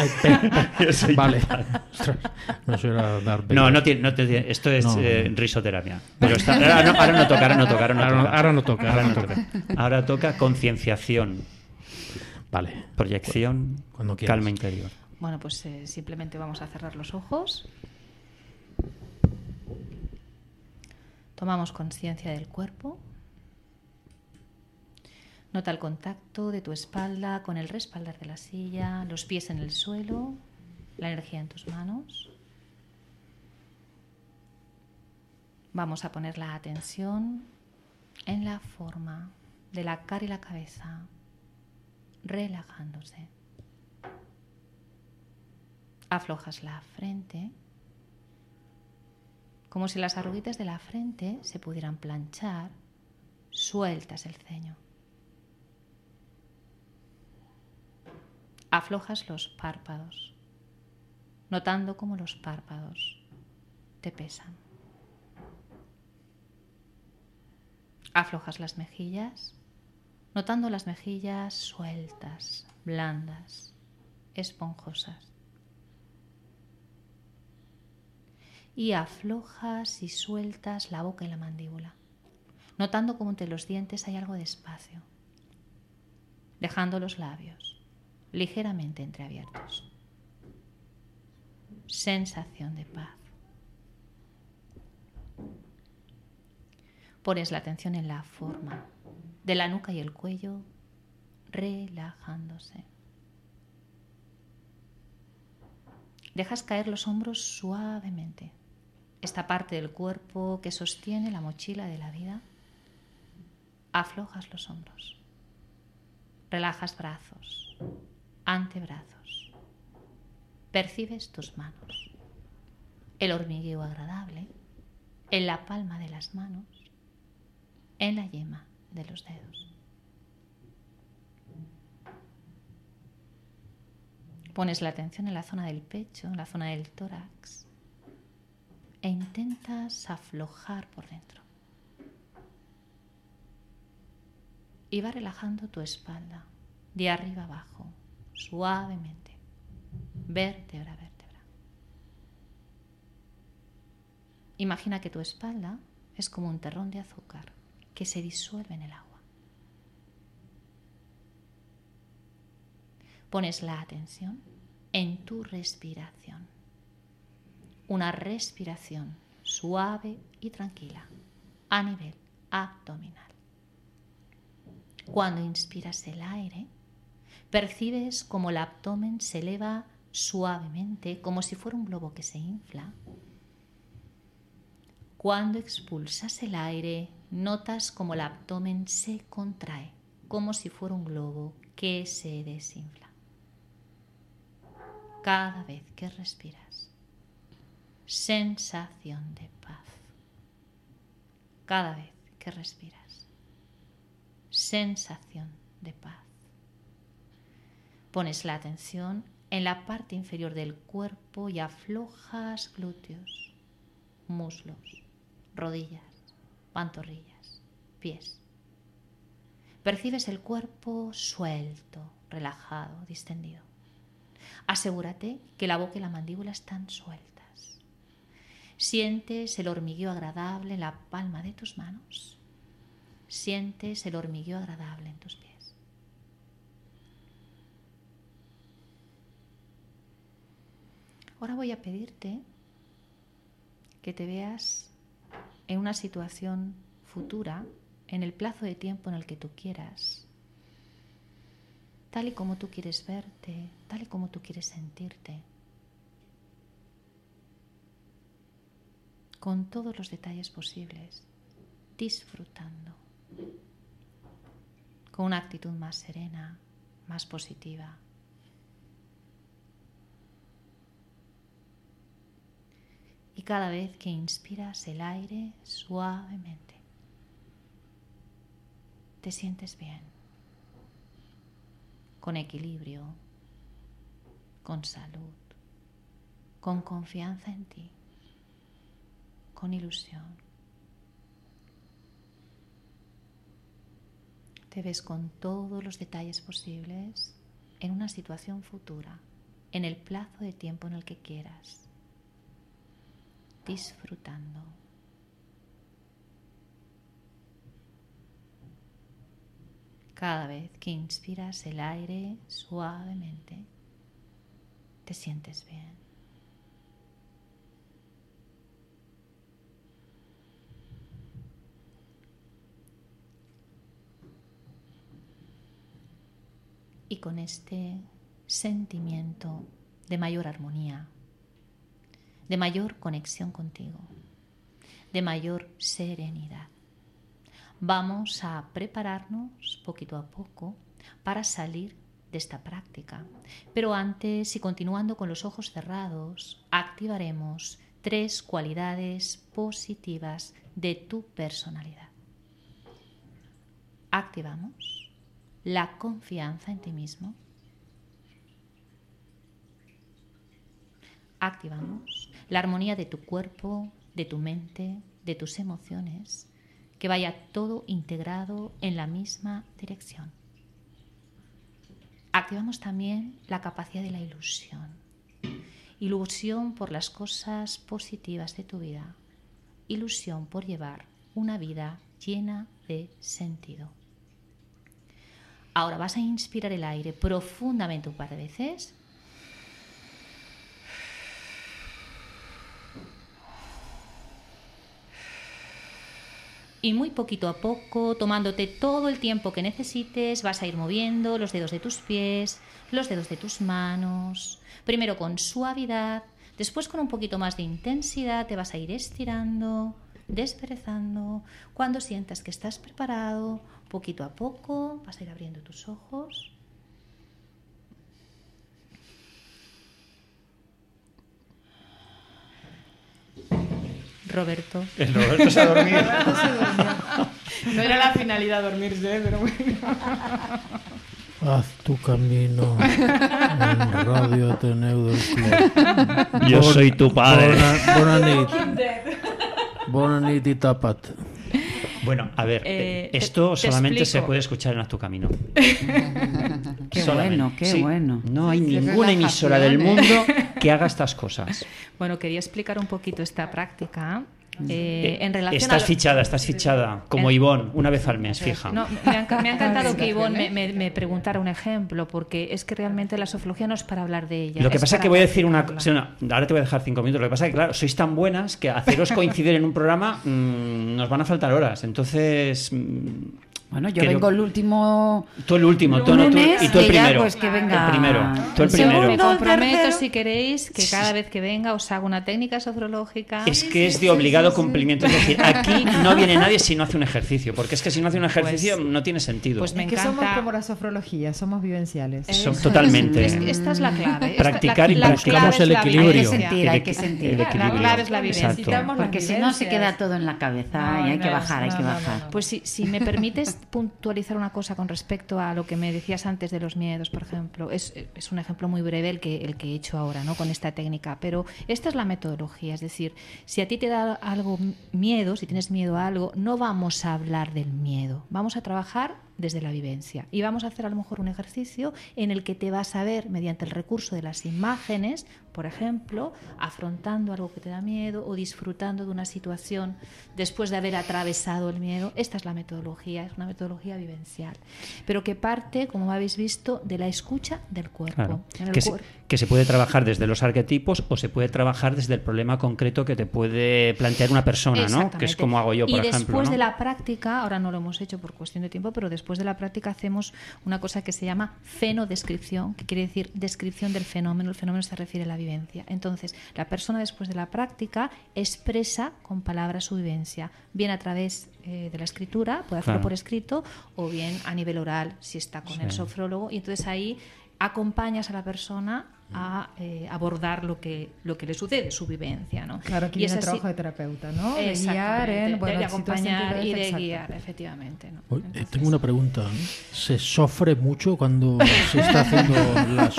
Yo soy tu vale. padre. No No, tiene, no tiene- esto es No. eh, risoterapia. Pero está- ahora, no, ahora no toca, ahora no toca, ahora no Ahora no- toca. ahora no toca, Ahora ahora no no toca. Ahora toca concienciación, Vale. proyección, Cuando quieras. calma interior. Bueno, pues eh, simplemente vamos a cerrar los ojos. Tomamos conciencia del cuerpo. Nota el contacto de tu espalda con el respaldar de la silla, los pies en el suelo, la energía en tus manos. Vamos a poner la atención en la forma de la cara y la cabeza, relajándose. Aflojas la frente, como si las arruguitas de la frente se pudieran planchar sueltas el ceño. Aflojas los párpados, notando cómo los párpados te pesan. Aflojas las mejillas, notando las mejillas sueltas, blandas, esponjosas. Y aflojas y sueltas la boca y la mandíbula, notando como entre los dientes hay algo de espacio, dejando los labios ligeramente entreabiertos. Sensación de paz. Pones la atención en la forma de la nuca y el cuello, relajándose. Dejas caer los hombros suavemente. Esta parte del cuerpo que sostiene la mochila de la vida. Aflojas los hombros. Relajas brazos, antebrazos. Percibes tus manos. El hormigueo agradable en la palma de las manos, en la yema de los dedos. Pones la atención en la zona del pecho, en la zona del tórax e intentas aflojar por dentro. Y va relajando tu espalda de arriba abajo, suavemente, vértebra a vértebra. Imagina que tu espalda es como un terrón de azúcar que se disuelve en el agua. Pones la atención en tu respiración. Una respiración suave y tranquila a nivel abdominal. Cuando inspiras el aire, percibes como el abdomen se eleva suavemente, como si fuera un globo que se infla. Cuando expulsas el aire, notas como el abdomen se contrae, como si fuera un globo que se desinfla. Cada vez que respiras, sensación de paz. Cada vez que respiras, sensación de paz. Pones la atención en la parte inferior del cuerpo y aflojas glúteos, muslos, rodillas, pantorrillas, pies. Percibes el cuerpo suelto, relajado, distendido. Asegúrate que la boca y la mandíbula están sueltas. Sientes el hormigueo agradable en la palma de tus manos. Sientes el hormigueo agradable en tus pies. Ahora voy a pedirte que te veas en una situación futura, en el plazo de tiempo en el que tú quieras, tal y como tú quieres verte, tal y como tú quieres sentirte, con todos los detalles posibles, disfrutando, con una actitud más serena, más positiva. Y cada vez que inspiras el aire suavemente, te sientes bien con equilibrio, con salud, con confianza en ti, con ilusión. Te ves con todos los detalles posibles en una situación futura, en el plazo de tiempo en el que quieras, disfrutando. Cada vez que inspiras el aire suavemente, te sientes bien. Y con este sentimiento de mayor armonía, de mayor conexión contigo, de mayor serenidad, vamos a prepararnos poquito a poco para salir de esta práctica. Pero antes y continuando con los ojos cerrados, activaremos tres cualidades positivas de tu personalidad. activamos la confianza en ti mismo. Activamos la armonía de tu cuerpo, de tu mente, de tus emociones, que vaya todo integrado en la misma dirección. Activamos también la capacidad de la ilusión. Ilusión por las cosas positivas de tu vida. Ilusión por llevar una vida llena de sentido. Ahora vas a inspirar el aire profundamente un par de veces. Y muy poquito a poco, tomándote todo el tiempo que necesites, vas a ir moviendo los dedos de tus pies, los dedos de tus manos. Primero con suavidad, después con un poquito más de intensidad te vas a ir estirando, desperezando. Cuando sientas que estás preparado, poquito a poco vas a ir abriendo tus ojos. Roberto. El Roberto se ha dormido. Roberto se durmió. No era la finalidad dormirse, pero bueno. Haz tu camino en Radio Ateneu del Club. Yo soy tu padre. Bona, bona nit. Bona nit i tapa't. Bueno, a ver, Eh, esto te- te solamente se puede escuchar en Haz tu camino. Qué Solamente. bueno, qué Sí. bueno. No hay Qué ninguna emisora del mundo que haga estas cosas. Bueno, quería explicar un poquito esta práctica eh, Eh, en relación a estás lo- fichada, estás fichada, como Eh, Ivonne, una vez al mes, fija. No, me, ha, enca- me ha encantado que Ivonne me, me- me preguntara un ejemplo, porque es que realmente la sofología no es para hablar de ella. Lo que pasa es que voy a decir una cosa. Ahora te voy a dejar cinco minutos. Lo que pasa es que, claro, sois tan buenas que haceros coincidir en un programa mm, nos van a faltar horas. Entonces. mm, Bueno, yo creo- vengo el último Tú el último, tú, no, tú- y tú el ya, primero. pues, que venga- El primero. Tú el primero. Me segundo. comprometo, tercero. si queréis, que cada vez que venga os hago una técnica sofrológica. Es que es de obligado cumplimiento. Es decir, aquí no viene nadie si no hace un ejercicio. Porque es que si no hace un ejercicio no tiene sentido. Pues me Es que somos encanta. como la sofrología, somos vivenciales. Eso totalmente. es. Es- esta es la clave. Esta- Practicar y la, la practicar. clave Buscamos el la equilibrio. Hay que sentir, hay que sentir. La clave es la vivencia. Porque si no se queda todo en la cabeza No, y hay que no, bajar, hay que no, no, bajar. no. Pues si, si me permites puntualizar una cosa con respecto a lo que me decías antes de los miedos, por ejemplo, es, un ejemplo muy breve el que, el que he hecho ahora, ¿no? Con esta técnica, pero esta es la metodología, es decir, si a ti te da algo miedo, si tienes miedo a algo, no vamos a hablar del miedo, vamos a trabajar desde la vivencia y vamos a hacer a lo mejor un ejercicio en el que te vas a ver mediante el recurso de las imágenes, por ejemplo, afrontando algo que te da miedo o disfrutando de una situación después de haber atravesado el miedo. Esta es la metodología, es una metodología vivencial, pero que parte, como habéis visto, de la escucha del cuerpo. Claro. En el Que, se, que se puede trabajar desde los arquetipos o se puede trabajar desde el problema concreto que te puede plantear una persona, ¿no? Que es como hago yo, por y ejemplo. después ¿no? de la práctica, ahora no lo hemos hecho por cuestión de tiempo, pero después de la práctica hacemos una cosa que se llama fenodescripción, que quiere decir descripción del fenómeno. El fenómeno se refiere a la vivencia. Entonces, la persona después de la práctica expresa con palabras su vivencia, bien a través eh, de la escritura, puede hacerlo Claro. por escrito, o bien a nivel oral, si está con el sofrólogo. Y entonces ahí acompañas a la persona a eh, abordar lo que, lo que le sucede, su vivencia. ¿no? Claro, aquí Y viene es el así- trabajo de terapeuta, ¿no? De guiar en, bueno, de acompañar y de exacto. guiar, efectivamente. ¿no? Oye, eh, tengo una pregunta. ¿Se sofre mucho cuando se está haciendo la,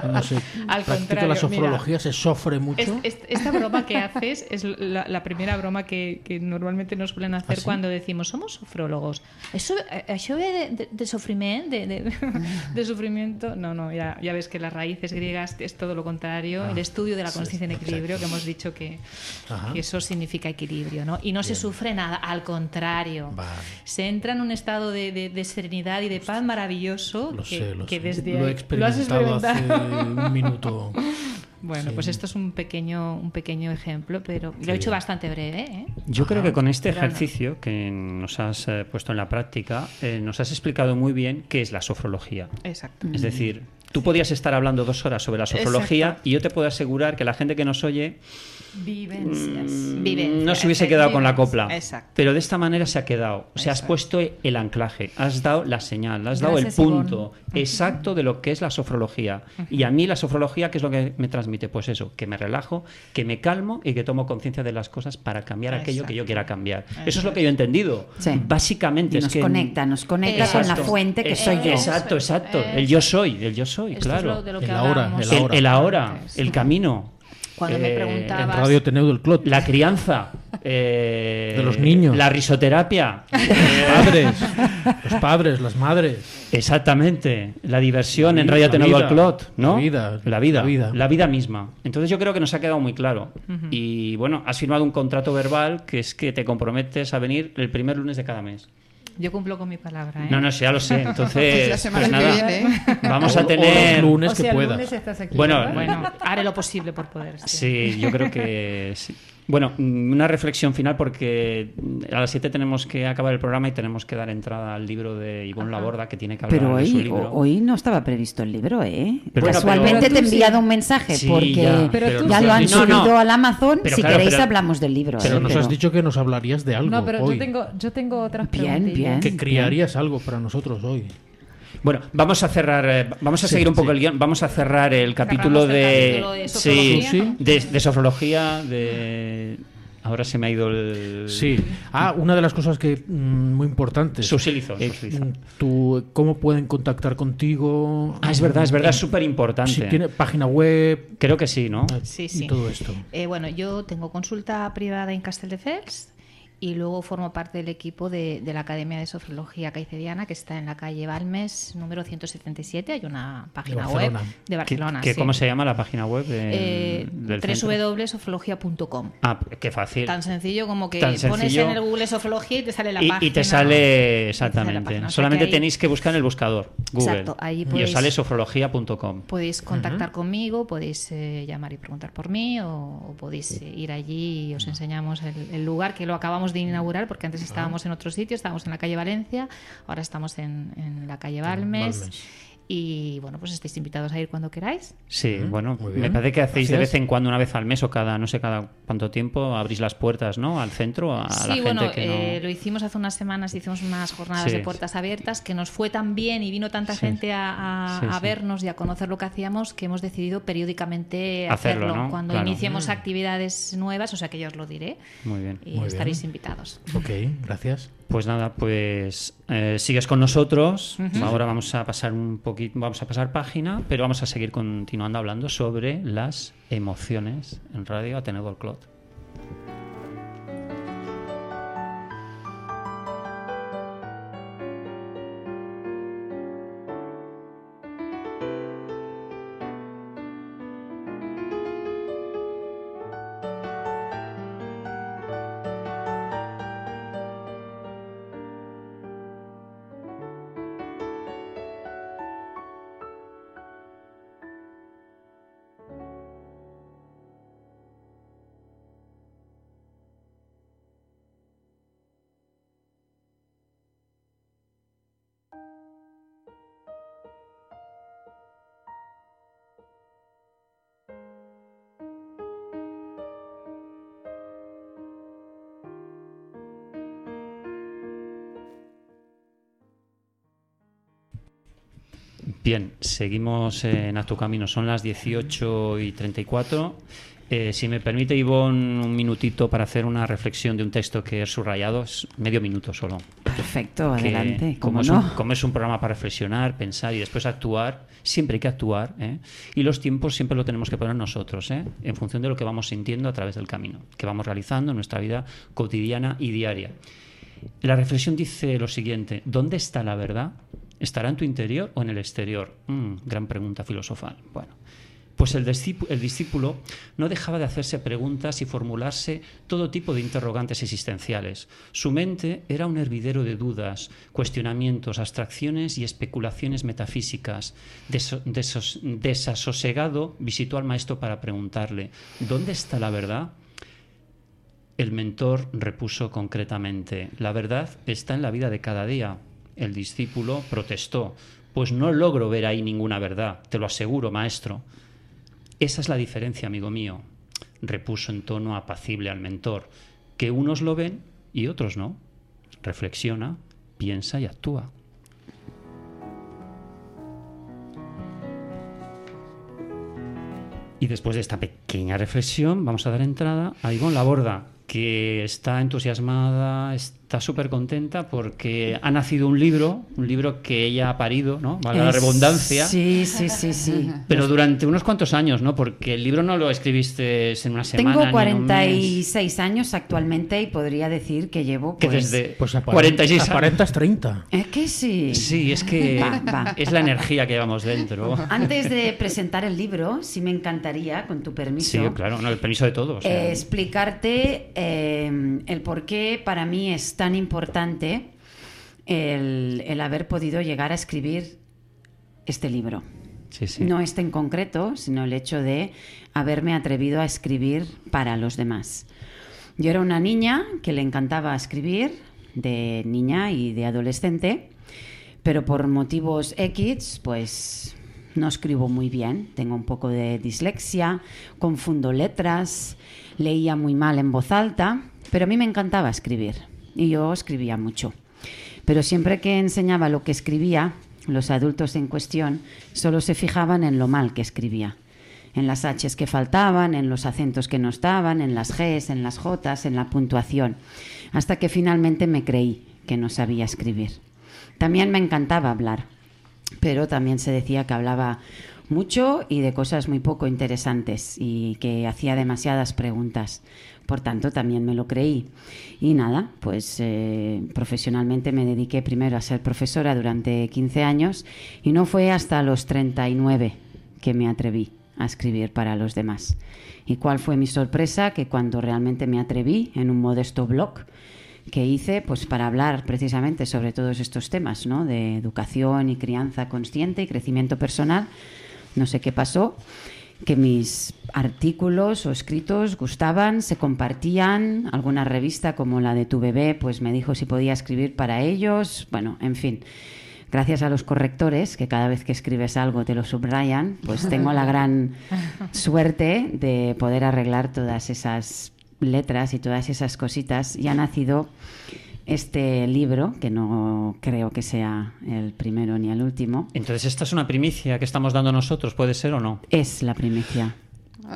cuando se Al practica la sofrología? mira. ¿Se sofre mucho? Es- es- esta broma que haces es la, la primera broma que, que normalmente nos suelen hacer ¿Ah, sí? cuando decimos somos sofrólogos. Eso, eh, ve de, de, de sofriment, de, de, de sufrimiento. No, no, ya, ya ves que las raíces griegas es todo lo contrario. Ah, el estudio de la sí, conciencia en equilibrio, exacto. que hemos dicho que, eso significa equilibrio, ¿no? Y no se sufre nada, al contrario. Vale. Se entra en un estado de, de- de serenidad y de paz maravilloso Lo que, sé, lo que sé. desde Lo he ahí- ¿Lo has experimentado hace un minuto. Bueno, Sí. pues esto es un pequeño, un pequeño ejemplo, pero lo he hecho bastante breve. ¿eh? Yo creo que con este no. ejercicio que nos has eh, puesto en la práctica, eh, nos has explicado muy bien qué es la sofrología. Exacto. Es decir, Tú podías estar hablando dos horas sobre la sofrología Exacto. y yo te puedo asegurar que la gente que nos oye Vivencias. Vivencias, no se hubiese quedado con la copla. Exacto. Pero de esta manera se ha quedado. O sea, has puesto el anclaje, has dado la señal, has dado el Gracias, punto exacto de lo que es la sofrología. Y a mí la sofrología, ¿qué es lo que me transmite? Pues eso, que me relajo, que me calmo y que tomo conciencia de las cosas para cambiar aquello que yo quiera cambiar. Eso, Eso es lo que yo he entendido. Sí. Básicamente Y es nos que... conecta, nos conecta con la fuente que Eh, soy yo. Exacto, exacto. El yo soy, el yo soy, Esto es claro. lo de lo que El ahora, el ahora. El ahora, el camino. Cuando me Eh, preguntabas- En Radio Teneu del Clot. La crianza. eh, De los niños. La risoterapia. Los padres, los padres, las madres. Exactamente. La diversión La en Radio vida, al Clot, ¿no? la vida, La vida. la vida. La vida misma. Entonces yo creo que nos ha quedado muy claro. Y bueno, has firmado un contrato verbal que es que te comprometes a venir el primer lunes de cada mes. Yo cumplo con mi palabra, ¿eh? No, no, sí, ya lo sé. Entonces, Pues la semana pues que nada, viene. vamos O- a o tener... los lunes O que sea, el puedas. lunes estás aquí. Bueno, ¿verdad? Bueno, haré lo posible por poder. sí. Sí, yo creo que sí. Bueno, mm, una reflexión final porque mm, a las 7 tenemos que acabar el programa y tenemos que dar entrada al libro de Ivonne Laborda que tiene que hablar Pero de su hoy, libro. hoy no estaba previsto el libro, ¿eh? Pero- Casualmente Pero te he sí. enviado un mensaje Sí, porque ya, Pero pero tú ya sí. lo han No, no. subido al Amazon. Pero si claro, queréis pero- hablamos del libro. Pero ¿eh? nos has dicho que nos hablarías de algo No, pero hoy. yo tengo, yo tengo otras Bien, preguntillas. bien. Que criarías algo para nosotros hoy. Bueno, vamos a cerrar, eh, vamos a Sí, seguir un poco sí. el guion, vamos a cerrar el capítulo el de, capítulo de sí, sofrología, ¿no? de, de sofrología, de ahora se me ha ido el Sí. Ah, una de las cosas que mm, muy importantes. Susilizón, Eh, susilizón. mm, tú, ¿Cómo pueden contactar contigo? Ah, es verdad, es verdad, es súper importante. Si tiene página web Creo que sí, ¿no? Sí, y sí. todo esto. Eh, bueno, yo tengo consulta privada en Castelldefels y luego formo parte del equipo de, de la Academia de Sofrología Caicediana que está en la calle Balmes, número 177. Hay una página web Barcelona. de ¿Qué- Barcelona. qué- sí. ¿Cómo se llama la página web? de- Eh, www.sofrología.com. Ah, qué fácil. Tan sencillo como que pones en el Google Sofrología y te sale la y, página. y te sale te sale la exactamente. página. O sea Solamente ahí tenéis que buscar en el buscador Google Exacto, ahí y os podéis- sale sofrología.com. Podéis contactar conmigo, podéis eh, llamar y preguntar por mí o, o podéis eh, ir allí y os enseñamos el, el lugar que lo acabamos de inaugurar porque antes estábamos en otro sitio, estábamos en la calle Valencia, ahora estamos en, en la calle Balmes. Balmes. Y bueno, pues estáis invitados a ir cuando queráis. Sí, bueno, muy me parece que hacéis de vez en cuando, una vez al mes o cada, no sé, cada cuánto tiempo, abrís las puertas, ¿no? Al centro, a la sí, gente bueno, que no... eh, lo hicimos hace unas semanas, hicimos unas jornadas Sí. de puertas abiertas que nos fue tan bien y vino tanta Sí. gente a, a- Sí, a sí. vernos y a conocer lo que hacíamos que hemos decidido periódicamente Hacerlo, hacerlo. ¿no? Cuando Claro. iniciemos actividades nuevas, o sea que yo os lo diré Muy bien. y Muy bien. estaréis invitados. Ok, gracias. Pues nada, pues eh, sigues con nosotros. Ahora vamos a pasar un poquito, vamos a pasar página, pero vamos a seguir continuando hablando sobre las emociones en Radio Ateneo Clot. Bien, seguimos en A tu camino. Son las 18 y 34. Eh, si me permite, Ivonne, un minutito para hacer una reflexión de un texto que he subrayado, es medio minuto solo. Perfecto, que adelante. como, ¿Cómo es no? un, como es un programa para reflexionar, pensar y después actuar, siempre hay que actuar. ¿eh? Y los tiempos siempre lo tenemos que poner nosotros, ¿eh? en función de lo que vamos sintiendo a través del camino, que vamos realizando en nuestra vida cotidiana y diaria. La reflexión dice lo siguiente, ¿dónde está la verdad? ¿Estará en tu interior o en el exterior? Mm, gran pregunta filosofal. Bueno, pues el discípulo, no dejaba de hacerse preguntas y formularse todo tipo de interrogantes existenciales. Su mente era un hervidero de dudas, cuestionamientos, abstracciones y especulaciones metafísicas. Desasosegado visitó al maestro para preguntarle, ¿dónde está la verdad? El mentor repuso concretamente, la verdad está en la vida de cada día. El discípulo protestó. Pues no logro ver ahí ninguna verdad, te lo aseguro, maestro. Esa es la diferencia, amigo mío, repuso en tono apacible al mentor, que unos lo ven y otros no. Reflexiona, piensa y actúa. Y después de esta pequeña reflexión, vamos a dar entrada a Ivonne Laborda, que está entusiasmada, está súper contenta porque ha nacido un libro, un libro que ella ha parido, ¿no? Vale la redundancia. Sí, sí, sí, sí. Pero durante unos cuantos años, ¿no? Porque el libro no lo escribiste en una semana. Tengo ni en un mes. 46 años actualmente y podría decir que llevo Que pues, desde Pues aparent- 46 años. aparentas 30. Es que sí. Sí, es que Va, va. es la energía que llevamos dentro. Antes de presentar el libro, sí me encantaría, con tu permiso, Sí, claro, no, el permiso de todos. o sea, eh, explicarte eh, el por qué para mí es tan importante el, el haber podido llegar a escribir este libro. sí, sí. No este en concreto, sino el hecho de haberme atrevido a escribir para los demás. Yo era una niña que le encantaba escribir, de niña y de adolescente, pero por motivos X, pues no escribo muy bien. Tengo un poco de dislexia, confundo letras, leía muy mal en voz alta, pero a mí me encantaba escribir y yo escribía mucho. Pero siempre que enseñaba lo que escribía, los adultos en cuestión solo se fijaban en lo mal que escribía. En las H's que faltaban, en los acentos que no estaban, en las G's, en las J's, en la puntuación. Hasta que finalmente me creí que no sabía escribir. También me encantaba hablar, pero también se decía que hablaba mucho y de cosas muy poco interesantes y que hacía demasiadas preguntas. Por tanto, también me lo creí. Y nada, pues eh, profesionalmente me dediqué primero a ser profesora durante 15 años y no fue hasta los 39 que me atreví a escribir para los demás. ¿Y cuál fue mi sorpresa? Que cuando realmente me atreví en un modesto blog, que hice pues para hablar precisamente sobre todos estos temas, ¿no? De educación y crianza consciente y crecimiento personal. No sé qué pasó, que mis artículos o escritos gustaban, se compartían, alguna revista como la de tu bebé pues me dijo si podía escribir para ellos, bueno, en fin. Gracias a los correctores, que cada vez que escribes algo te lo subrayan, pues tengo la gran suerte de poder arreglar todas esas letras y todas esas cositas. Y ha nacido este libro, que no creo que sea el primero ni el último. Entonces, esta es una primicia que estamos dando nosotros, ¿puede ser o no? Es la primicia.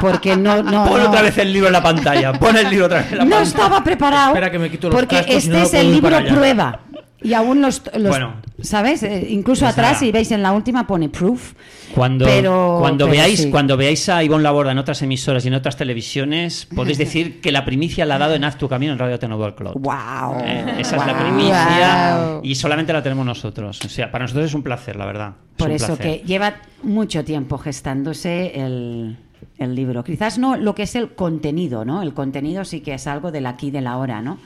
Porque no, no, Pon no. otra vez el libro en la pantalla. Pon el libro otra vez en la No pantalla. estaba preparado. Espera que me quito los porque este no es el libro prueba. Y aún los, los- Bueno. ¿sabes? Eh, incluso atrás, si veis en la última, pone proof. Cuando, Pero- cuando, pero veáis, sí. cuando veáis a Ivonne Laborda en otras emisoras y en otras televisiones, podéis decir que la primicia la ha dado en Haz tu camino en Radio Tenodo Club. ¡Wow! Eh, esa es la primicia Wow. y solamente la tenemos nosotros. O sea, para nosotros es un placer, la verdad. Es Por eso placer. que lleva mucho tiempo gestándose el, el libro. Quizás no lo que es el contenido, ¿no? El contenido sí que es algo del aquí y del ahora, ¿no?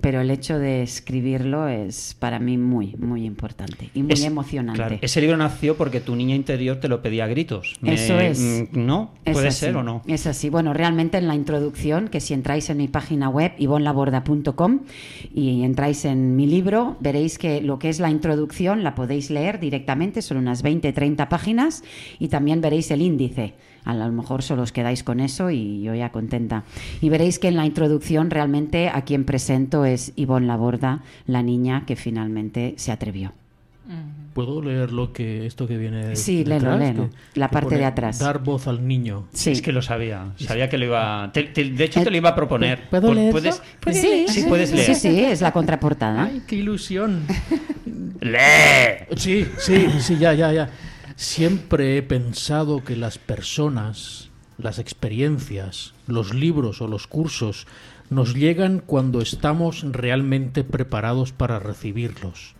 Pero el hecho de escribirlo es para mí muy, muy importante y muy Es- emocionante. claro, ese libro nació porque tu niña interior te lo pedía a gritos. Me- Eso es. mm, ¿No? Es ¿Puede así, ser o no? Es así. Bueno, realmente en la introducción, que si entráis en mi página web, ivonlaborda.com, y entráis en mi libro, veréis que lo que es la introducción la podéis leer directamente, son unas 20, 30 páginas, y también veréis el índice. A lo mejor solo os quedáis con eso y yo ya contenta. Y veréis que en la introducción realmente a quien presento es Ivonne Laborda, la niña que finalmente se atrevió. ¿Puedo leer lo que esto que viene Sí, léelo, detrás? léelo. Que- La que parte pone de atrás. Dar voz al niño. Sí. Es que lo sabía. Sabía que lo iba. te- te- de hecho, te lo iba a proponer. ¿Puedo Pu- leerlo? ¿Puedes? Sí, Sí, puedes leer. Sí, sí, es la contraportada. ¡Ay, qué ilusión! ¡Lee! Sí, sí, sí, ya, ya, ya. Siempre he pensado que las personas, las experiencias, los libros o los cursos nos llegan cuando estamos realmente preparados para recibirlos.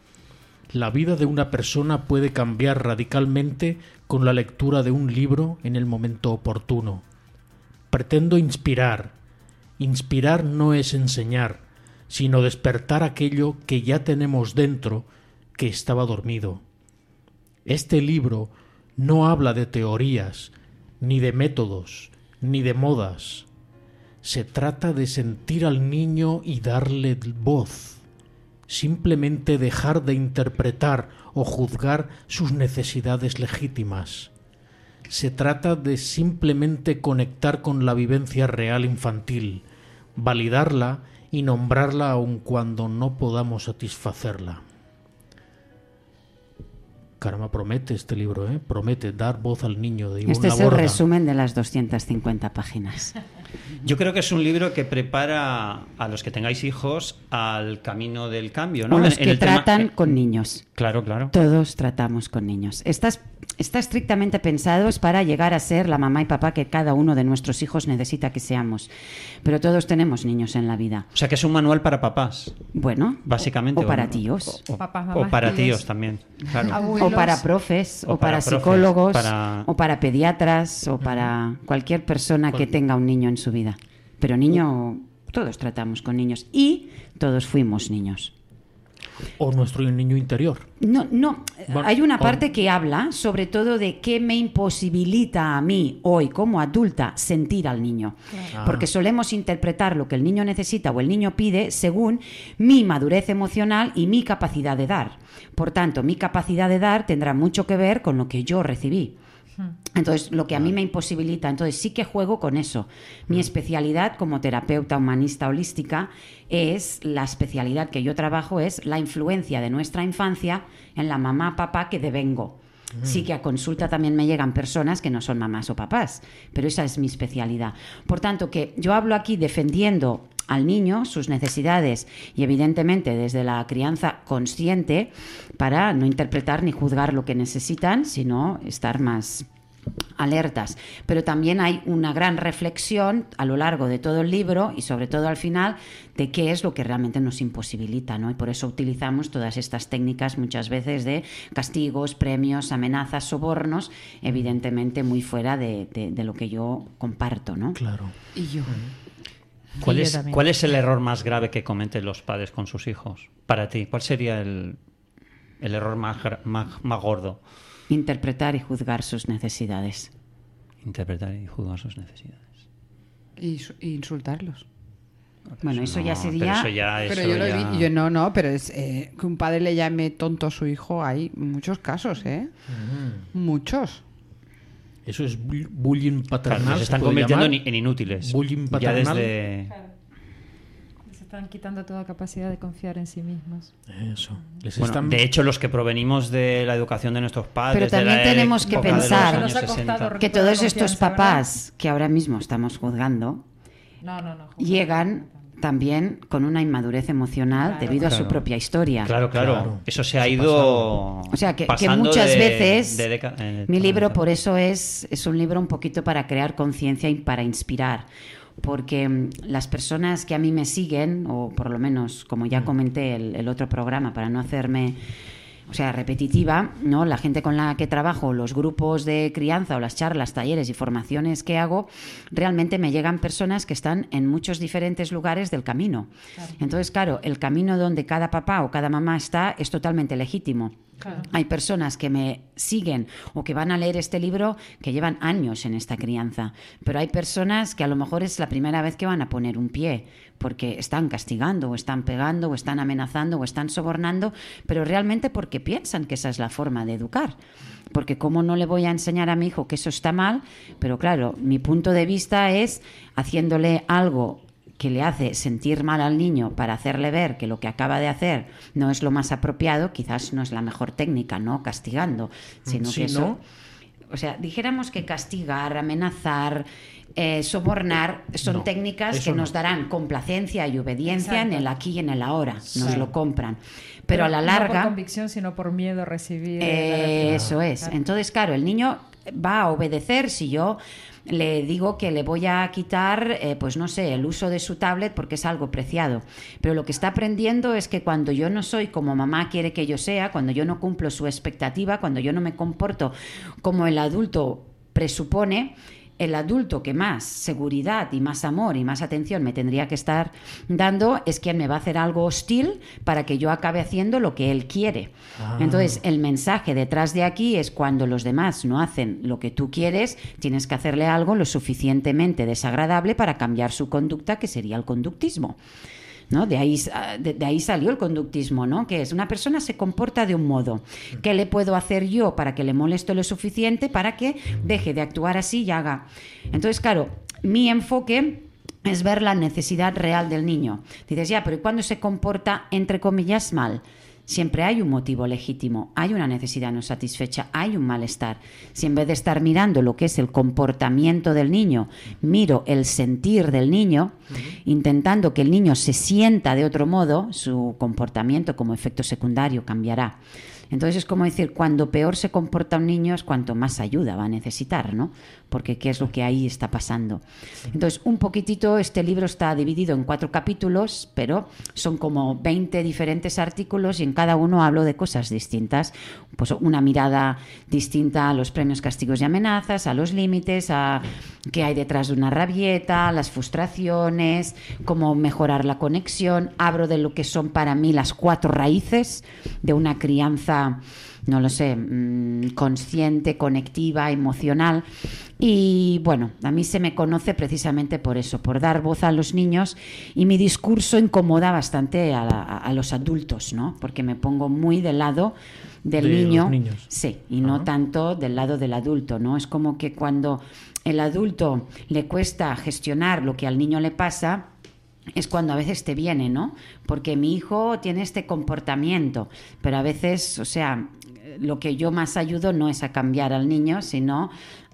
La vida de una persona puede cambiar radicalmente con la lectura de un libro en el momento oportuno. Pretendo inspirar. Inspirar no es enseñar, sino despertar aquello que ya tenemos dentro que estaba dormido. Este libro no habla de teorías, ni de métodos, ni de modas. Se trata de sentir al niño y darle voz, simplemente dejar de interpretar o juzgar sus necesidades legítimas. Se trata de simplemente conectar con la vivencia real infantil, validarla y nombrarla aun cuando no podamos satisfacerla. Caramba, promete este libro, ¿eh? Promete dar voz al niño de Ivonne Este es el resumen de las 250 páginas. Yo creo que es un libro que prepara a los que tengáis hijos al camino del cambio, ¿no? O los En- en que el tema- tratan con niños. Claro, claro. Todos tratamos con niños. Estás, está estrictamente pensado es para llegar a ser la mamá y papá que cada uno de nuestros hijos necesita que seamos. Pero todos tenemos niños en la vida. O sea que es un manual para papás. Bueno, Básicamente. o para ¿no? tíos. O, o- Papás, o mamás, para tíos. tíos también. Claro. O para profes, o, O para, para profes, psicólogos, para- o para pediatras, o para cualquier persona que tenga un niño en su vida. Pero niño, todos tratamos con niños y todos fuimos niños. O nuestro niño interior. No, no. Bueno, Hay una o- parte que habla sobre todo de qué me imposibilita a mí hoy como adulta sentir al niño. Ah. Porque solemos interpretar lo que el niño necesita o el niño pide según mi madurez emocional y mi capacidad de dar. Por tanto, mi capacidad de dar tendrá mucho que ver con lo que yo recibí. Entonces, lo que a mí me imposibilita, entonces sí que juego con eso. Mi especialidad como terapeuta humanista holística es la especialidad que yo trabajo es la influencia de nuestra infancia en la mamá papá que devengo. Sí que a consulta también me llegan personas que no son mamás o papás, pero esa es mi especialidad. Por tanto, que yo hablo aquí defendiendo al niño sus necesidades y evidentemente desde la crianza consciente para no interpretar ni juzgar lo que necesitan, sino estar más alertas. Pero también hay una gran reflexión a lo largo de todo el libro y sobre todo al final de qué es lo que realmente nos imposibilita, ¿no? Y por eso utilizamos todas estas técnicas muchas veces de castigos, premios, amenazas, sobornos, evidentemente muy fuera de, de- de lo que yo comparto, ¿no? Claro. Y yo. ¿Cuál es, también. ¿Cuál es el error más grave que cometen los padres con sus hijos? Para ti, ¿cuál sería el, el error más, gra- más, más gordo? Interpretar y juzgar sus necesidades. Interpretar y juzgar sus necesidades. Y, su- y insultarlos. Bueno, eso ya No, sería... pero eso ya- Pero eso yo lo he ya- vi- yo no, no, pero es eh, que un padre le llame tonto a su hijo, hay muchos casos, ¿eh? Muchos. Eso es bull- bullying paternal. Claro, se están convirtiendo llamar. en, inútiles. Bullying Ya paternal. desde... Se están quitando toda capacidad de confiar en sí mismos. Eso. Les Bueno, están- De hecho, los que provenimos de la educación de nuestros padres... Pero de la también tenemos que época de los pensar años 60. que todos estos papás que ahora mismo estamos juzgando No, no, no. llegan también con una inmadurez emocional debido a su propia historia. Claro, claro. Claro. Eso se ha Eso ido. O sea, que, muchas de- veces de deca- eh, mi libro por eso es, es un libro un poquito para crear conciencia y para inspirar. Porque mm, las personas que a mí me siguen, o por lo menos, como ya comenté el, el otro programa, para no hacerme o sea, repetitiva, ¿no? La gente con la que trabajo, los grupos de crianza o las charlas, talleres y formaciones que hago, realmente me llegan personas que están en muchos diferentes lugares del camino. Entonces, claro, el camino donde cada papá o cada mamá está es totalmente legítimo. Hay personas que me siguen o que van a leer este libro que llevan años en esta crianza, pero hay personas que a lo mejor es la primera vez que van a poner un pie porque están castigando o están pegando o están amenazando o están sobornando, pero realmente porque piensan que esa es la forma de educar. Porque cómo no le voy a enseñar a mi hijo que eso está mal, pero claro, mi punto de vista es haciéndole algo que le hace sentir mal al niño para hacerle ver que lo que acaba de hacer no es lo más apropiado, quizás no es la mejor técnica, ¿no? Castigando, sino Sí, que eso... ¿no? O sea, dijéramos que castigar, amenazar, eh, sobornar son No, técnicas que no. nos darán complacencia y obediencia en el aquí y en el ahora. Nos Sí. lo compran. Pero, a la No larga... por convicción, sino por miedo a recibir. Eh, eso es. Claro. Entonces, claro, el niño va a obedecer si yo le digo que le voy a quitar, eh, pues no sé, el uso de su tablet porque es algo preciado. Pero lo que está aprendiendo es que cuando yo no soy como mamá quiere que yo sea, cuando yo no cumplo su expectativa, cuando yo no me comporto como el adulto presupone, el adulto que más seguridad y más amor y más atención me tendría que estar dando es quien me va a hacer algo hostil para que yo acabe haciendo lo que él quiere. Ah. Entonces, el mensaje detrás de aquí es cuando los demás no hacen lo que tú quieres, tienes que hacerle algo lo suficientemente desagradable para cambiar su conducta, que sería el conductismo. ¿No? De ahí, de, ahí salió el conductismo, ¿no? Que es una persona se comporta de un modo. ¿Qué le puedo hacer yo para que le moleste lo suficiente para que deje de actuar así y haga? Entonces, claro, mi enfoque es ver la necesidad real del niño. Dices, ya, pero ¿y cuándo se comporta, entre comillas, mal? Siempre hay un motivo legítimo, hay una necesidad no satisfecha, hay un malestar. Si en vez de estar mirando lo que es el comportamiento del niño, miro el sentir del niño, intentando que el niño se sienta de otro modo, su comportamiento como efecto secundario cambiará. Entonces es como decir, cuando peor se comporta un niño es cuanto más ayuda va a necesitar, ¿no? Porque qué es lo que ahí está pasando. Entonces, un poquitito, este libro está dividido en cuatro capítulos, pero son como 20 diferentes artículos y en cada uno hablo de cosas distintas. Pues una mirada distinta a los premios, castigos y amenazas, a los límites, a qué hay detrás de una rabieta, las frustraciones, cómo mejorar la conexión. Hablo de lo que son para mí las cuatro raíces de una crianza no lo sé, mm, consciente, conectiva, emocional. Y bueno, a mí se me conoce precisamente por eso, por dar voz a los niños y mi discurso incomoda bastante a, a- a los adultos, ¿no? Porque me pongo muy del lado del De niño. niños. Sí, y no tanto del lado del adulto, ¿no? Es como que cuando el adulto le cuesta gestionar lo que al niño le pasa, es cuando a veces te viene, ¿no? Porque mi hijo tiene este comportamiento, pero a veces, o sea, lo que yo más ayudo no es a cambiar al niño, sino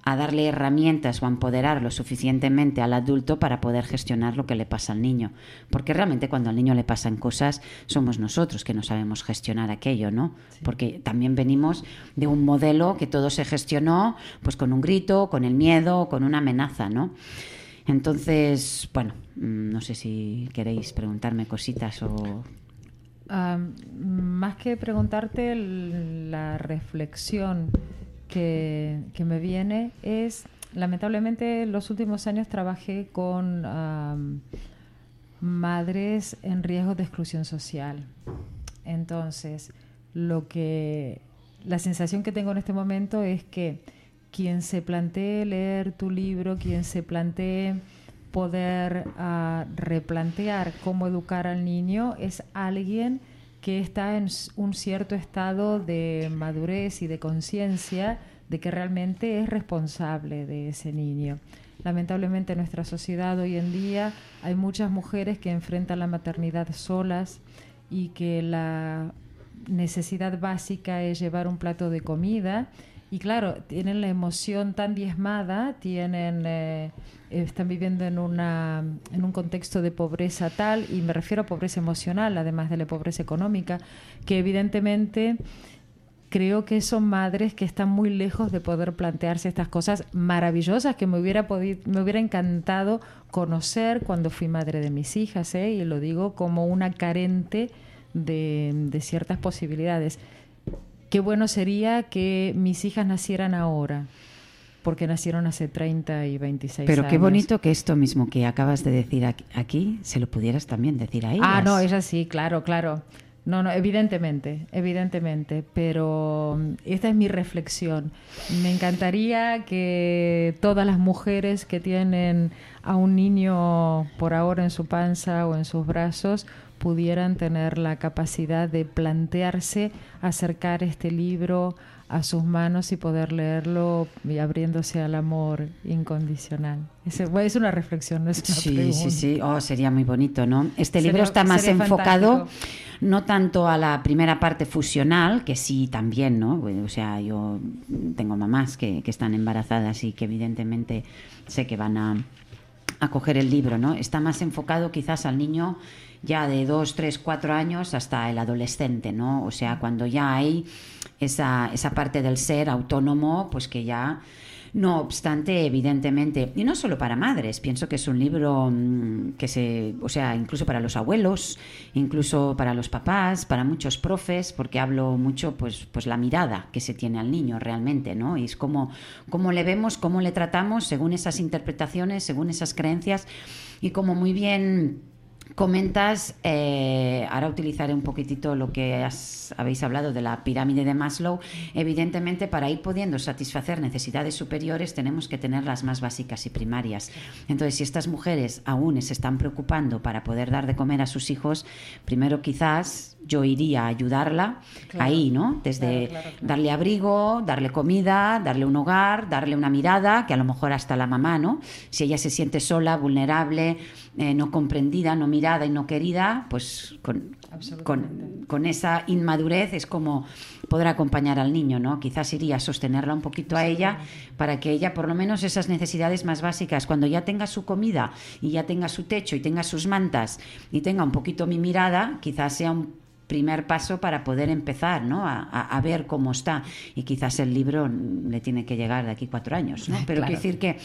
a darle herramientas o a empoderarlo suficientemente al adulto para poder gestionar lo que le pasa al niño. Porque realmente cuando al niño le pasan cosas, somos nosotros que no sabemos gestionar aquello, ¿no? Porque también venimos de un modelo que todo se gestionó pues con un grito, con el miedo, con una amenaza, ¿no? Entonces, bueno, mm, no sé si queréis preguntarme cositas o... Más que preguntarte, la reflexión que, que me viene es, lamentablemente, en los últimos años trabajé con madres en riesgo de exclusión social. Entonces, lo que la sensación que tengo en este momento es que quien se plantee leer tu libro, quien se plantee poder ah, replantear cómo educar al niño, es alguien que está en un cierto estado de madurez y de conciencia de que realmente es responsable de ese niño. Lamentablemente en nuestra sociedad hoy en día hay muchas mujeres que enfrentan la maternidad solas y que la necesidad básica es llevar un plato de comida y claro, tienen la emoción tan diezmada, tienen, eh, están viviendo en, una, en un contexto de pobreza tal, y me refiero a pobreza emocional, además de la pobreza económica, que evidentemente creo que son madres que están muy lejos de poder plantearse estas cosas maravillosas que me hubiera podido, me hubiera encantado conocer cuando fui madre de mis hijas, ¿eh? y lo digo como una carente de, de ciertas posibilidades. Qué bueno sería que mis hijas nacieran ahora, porque nacieron hace 30 y 26 Pero años. qué bonito que esto mismo que acabas de decir aquí, aquí, se lo pudieras también decir a ellas. Ah, no, ella sí, claro, claro. No, no, evidentemente, evidentemente, pero mm, esta es mi reflexión. Me encantaría que todas las mujeres que tienen a un niño por ahora en su panza o en sus brazos pudieran tener la capacidad de plantearse acercar este libro a sus manos y poder leerlo y abriéndose al amor incondicional. Es, es una reflexión, no es una Sí, pregunta. sí, sí. Oh, sería muy bonito, ¿no? Este Sería- libro está más enfocado fantástico. no tanto a la primera parte fusional, que sí también, ¿no? O sea, yo tengo mamás que, que están embarazadas y que evidentemente sé que van a, a coger el libro, ¿no? Está más enfocado quizás al niño ya de dos, tres, cuatro años hasta el adolescente, ¿no? O sea, cuando ya hay esa, esa parte del ser autónomo, pues que ya no obstante, evidentemente, y no solo para madres, pienso que es un libro mm, que se, o sea, incluso para los abuelos, incluso para los papás, para muchos profes, porque hablo mucho, pues, pues la mirada que se tiene al niño realmente, ¿no? Y es como, cómo le vemos, cómo le tratamos, según esas interpretaciones, según esas creencias, y como muy bien comentas, eh, ahora utilizaré un poquitito lo que has- habéis hablado de la pirámide de Maslow. Evidentemente, para ir pudiendo satisfacer necesidades superiores, tenemos que tener las más básicas y primarias. Entonces, si estas mujeres aún se están preocupando para poder dar de comer a sus hijos, primero quizás yo iría a ayudarla Claro. ahí, ¿no? Desde Claro, claro, claro. darle abrigo, darle comida, darle un hogar, darle una mirada, que a lo mejor hasta la mamá, ¿no? Si ella se siente sola, vulnerable, eh, no comprendida, no mirada y no querida, pues con, con, con esa inmadurez es como poder acompañar al niño, ¿no? Quizás iría a sostenerla un poquito a ella para que ella por lo menos esas necesidades más básicas, cuando ya tenga su comida y ya tenga su techo y tenga sus mantas y tenga un poquito mi mirada, quizás sea un primer paso para poder empezar ¿no? a, a- a ver cómo está. Y quizás el libro le tiene que llegar de aquí cuatro años. ¿no? Pero Claro. quiero decir que,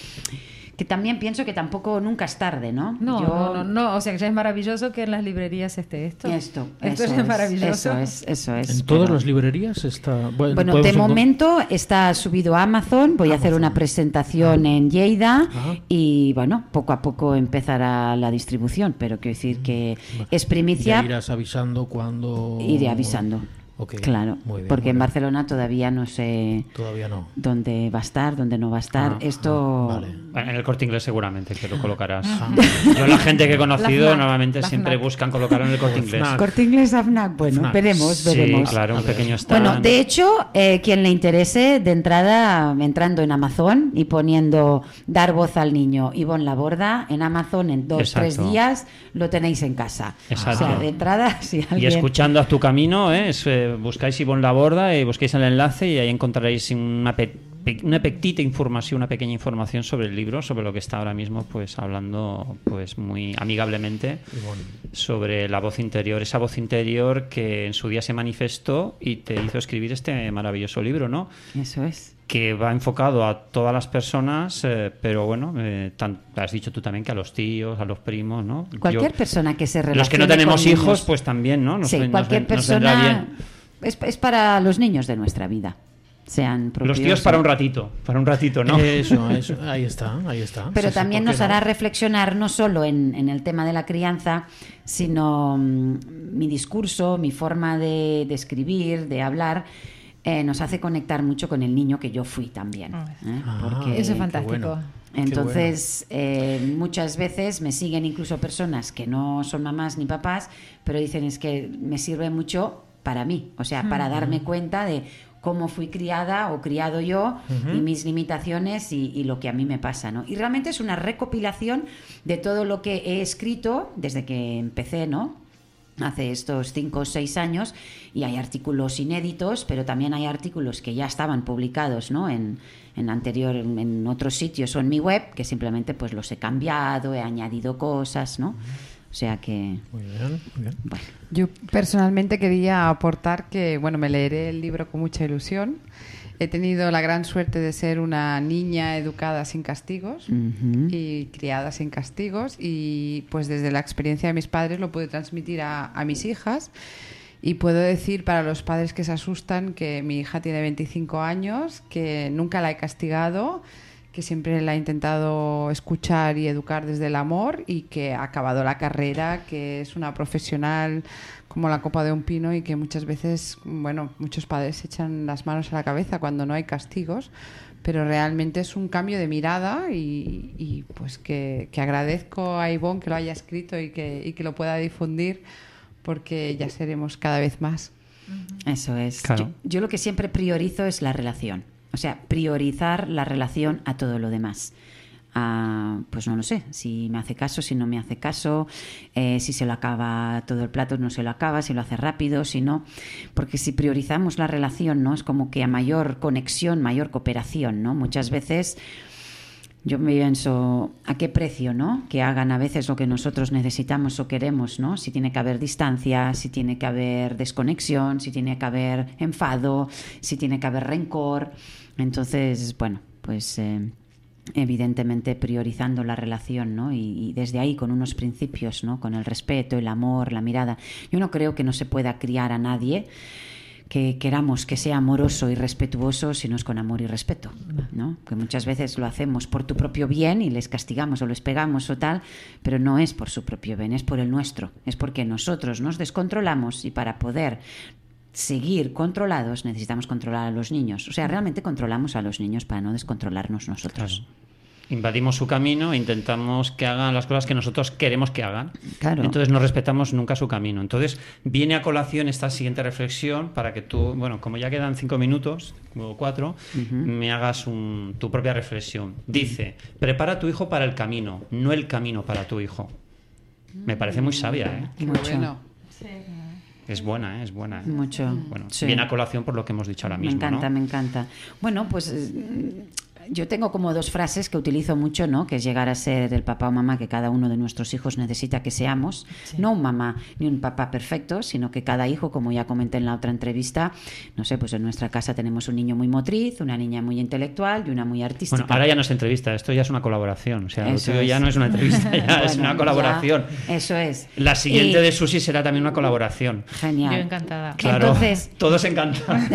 que también pienso que tampoco nunca es tarde. No, No, Yo- no, no, no, o sea que ya es maravilloso que en las librerías esté esto. Esto, esto eso es, es, maravilloso. eso es, eso es. En todas pero- las librerías está. Bueno, Bueno, de momento está subido a Amazon. Voy a hacer una presentación en Lleida y bueno, poco a poco empezará la distribución. Pero quiero decir que es primicia. Ya irás avisando cuando. Iré avisando. Ok, Claro, muy bien, porque muy en. Barcelona todavía no sé Todavía no. dónde va a estar, dónde no va a estar. Ah, Esto En el corte inglés seguramente que lo colocarás. Yo la gente que he conocido normalmente siempre FNAC. buscan colocarlo en el corte inglés. Corte inglés AFNAC, bueno, FNAC. veremos, Sí, veremos. claro, un pequeño stand. Bueno, de hecho, eh, quien le interese, de entrada, entrando en Amazon y poniendo dar voz al niño Ivonne Laborda, en Amazon en dos, Exacto. tres días lo tenéis en casa. Exacto. O sea, de entrada, si Y alguien... escuchando a tu camino, ¿eh? Es, eh, buscáis Ivonne Laborda y busquéis el enlace y ahí encontraréis una, pe- una petita información, una pequeña información sobre el libro, sobre lo que está ahora mismo pues hablando pues muy amigablemente sobre la voz interior, esa voz interior que en su día se manifestó y te hizo escribir este maravilloso libro, ¿no? Eso es. que va enfocado a todas las personas, eh, pero bueno, eh, tan- has dicho tú también que a los tíos, a los primos, ¿no? Cualquier Yo- persona que se Los que no relacione tenemos hijos, niños. pues también, ¿no? Nos sí, nos cualquier nos vendrá persona bien. Es, es para los niños de nuestra vida. Sean propios Los tíos para un ratito, para un ratito, ¿no? Eso, eso, ahí está, ahí está. Pero Sí, también ¿por qué nos no? hará reflexionar no solo en, en el tema de la crianza, sino mm, mi discurso, mi forma de, de escribir, de hablar, eh, nos hace conectar mucho con el niño que yo fui también. ¿eh? Ah, Porque- Eso es fantástico. Entonces, eh, muchas veces me siguen incluso personas que no son mamás ni papás, pero dicen es que me sirve mucho para mí, o sea, para darme cuenta de cómo fui criada o criado yo Ujú. y mis limitaciones y, y lo que a mí me pasa, ¿no? Y realmente es una recopilación de todo lo que he escrito desde que empecé, ¿no? hace estos cinco o seis años y hay artículos inéditos, pero también hay artículos que ya estaban publicados ¿no? en, en anterior, en otros sitios o en mi web, que simplemente pues los he cambiado, he añadido cosas, ¿no? O sea que... Muy bien, muy bien. Yo personalmente quería aportar que, bueno, me leeré el libro con mucha ilusión. He tenido la gran suerte de ser una niña educada sin castigos y criada sin castigos y pues desde la experiencia de mis padres lo pude transmitir a, a mis hijas y puedo decir para los padres que se asustan que mi hija tiene 25 años, que nunca la he castigado, que siempre la he intentado escuchar y educar desde el amor y que ha acabado la carrera, que es una profesional como la copa de un pino y que muchas veces, bueno, muchos padres se echan las manos a la cabeza cuando no hay castigos, pero realmente es un cambio de mirada y, y, pues que, que agradezco a Ivonne que lo haya escrito y que, y que lo pueda difundir porque ya seremos cada vez más. Eso es. Claro. Yo, yo lo que siempre priorizo es la relación. O sea, priorizar la relación a todo lo demás. Ah, pues no lo sé, si me hace caso, si no me hace caso, eh, si se lo acaba todo el plato, no se lo acaba, si lo hace rápido, si no. Porque si priorizamos la relación, ¿no? Es como que a mayor conexión, mayor cooperación, ¿no? Muchas veces yo me pienso a qué precio, ¿no? Que hagan a veces lo que nosotros necesitamos o queremos, ¿no? Si tiene que haber distancia, si tiene que haber desconexión, si tiene que haber enfado, si tiene que haber rencor. Entonces, bueno, pues eh, evidentemente priorizando la relación, ¿no? Y, y desde ahí con unos principios, ¿no? Con el respeto, el amor, la mirada. Yo no creo que no se pueda criar a nadie que queramos que sea amoroso y respetuoso si no es con amor y respeto, ¿no? Que muchas veces lo hacemos por tu propio bien y les castigamos o les pegamos o tal, pero no es por su propio bien, es por el nuestro, es porque nosotros nos descontrolamos y para poder seguir controlados necesitamos controlar a los niños. O sea, realmente controlamos a los niños para no descontrolarnos nosotros. Invadimos su camino e intentamos que hagan las cosas que nosotros queremos que hagan. Claro. Entonces no respetamos nunca su camino. Entonces viene a colación esta siguiente reflexión para que tú, bueno, como ya quedan cinco minutos o cuatro, me hagas un- tu propia reflexión. Dice, prepara a tu hijo para el camino, no el camino para tu hijo. Me parece muy sabia, ¿eh? Qué bueno. Es buena, ¿eh? es buena. ¿eh? Mucho. Bueno, Sí. viene a colación por lo que hemos dicho ahora Me mismo, encanta, ¿no? me encanta. Bueno, pues eh, yo tengo como dos frases que utilizo mucho, ¿no? Que es llegar a ser el papá o mamá que cada uno de nuestros hijos necesita que seamos. No un mamá ni un papá perfecto, sino que cada hijo, como ya comenté en la otra entrevista, no sé, pues en nuestra casa tenemos un niño muy motriz, una niña muy intelectual y una muy artística. Bueno, ahora ya no es entrevista, esto ya es una colaboración. O sea, lo tuyo ya no es una entrevista, ya es una colaboración. ya, eso es. La siguiente Y- de Susi será también una colaboración. Genial. Yo encantada. Claro, Entonces- todos encantan.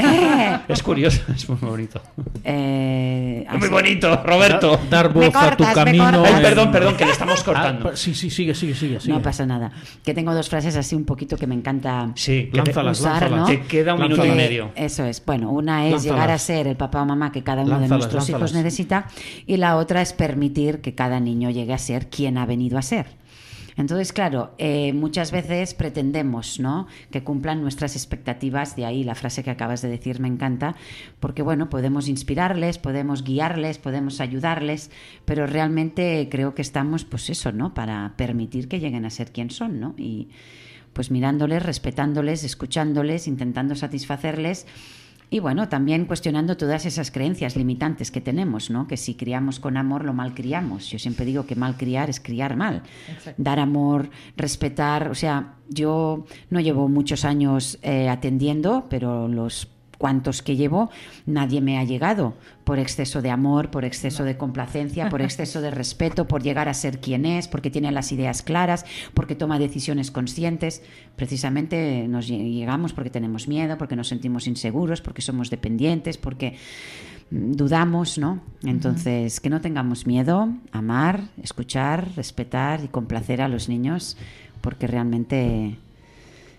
es curioso, es muy bonito. Eh, muy bonito, Roberto. Dar voz a tu camino. Ay, perdón, perdón, que le estamos Ah, cortando. sí, sí, sigue, sigue, sigue. sigue. No pasa nada. Que tengo dos frases así un poquito que me encanta Sí, Lánzalas, usar, lánzalas. ¿no? Te queda un minuto y medio. Eso es. Bueno, una es Lánzalas. llegar a ser el papá o mamá que cada uno de Lánzalas, nuestros hijos necesita y la otra es permitir que cada niño llegue a ser quien ha venido a ser. Entonces, claro, eh, muchas veces pretendemos ¿no? que cumplan nuestras expectativas, de ahí la frase que acabas de decir me encanta, porque bueno, podemos inspirarles, podemos guiarles, podemos ayudarles, pero realmente creo que estamos, pues eso, ¿no? Para permitir que lleguen a ser quien son, ¿no? Y pues mirándoles, respetándoles, escuchándoles, intentando satisfacerles y bueno, también cuestionando todas esas creencias limitantes que tenemos, ¿no? Que si criamos con amor, lo mal criamos. Yo siempre digo que mal criar es criar mal. Dar amor, respetar. O sea, yo no llevo muchos años eh, atendiendo, pero los cuantos que llevo, nadie me ha llegado por exceso de amor, por exceso de complacencia, por exceso de respeto, por llegar a ser quien es, porque tiene las ideas claras, porque toma decisiones conscientes. Precisamente nos lle- llegamos porque tenemos miedo, porque nos sentimos inseguros, porque somos dependientes, porque mm, dudamos, ¿no? Entonces, que no tengamos miedo, amar, escuchar, respetar y complacer a los niños, porque realmente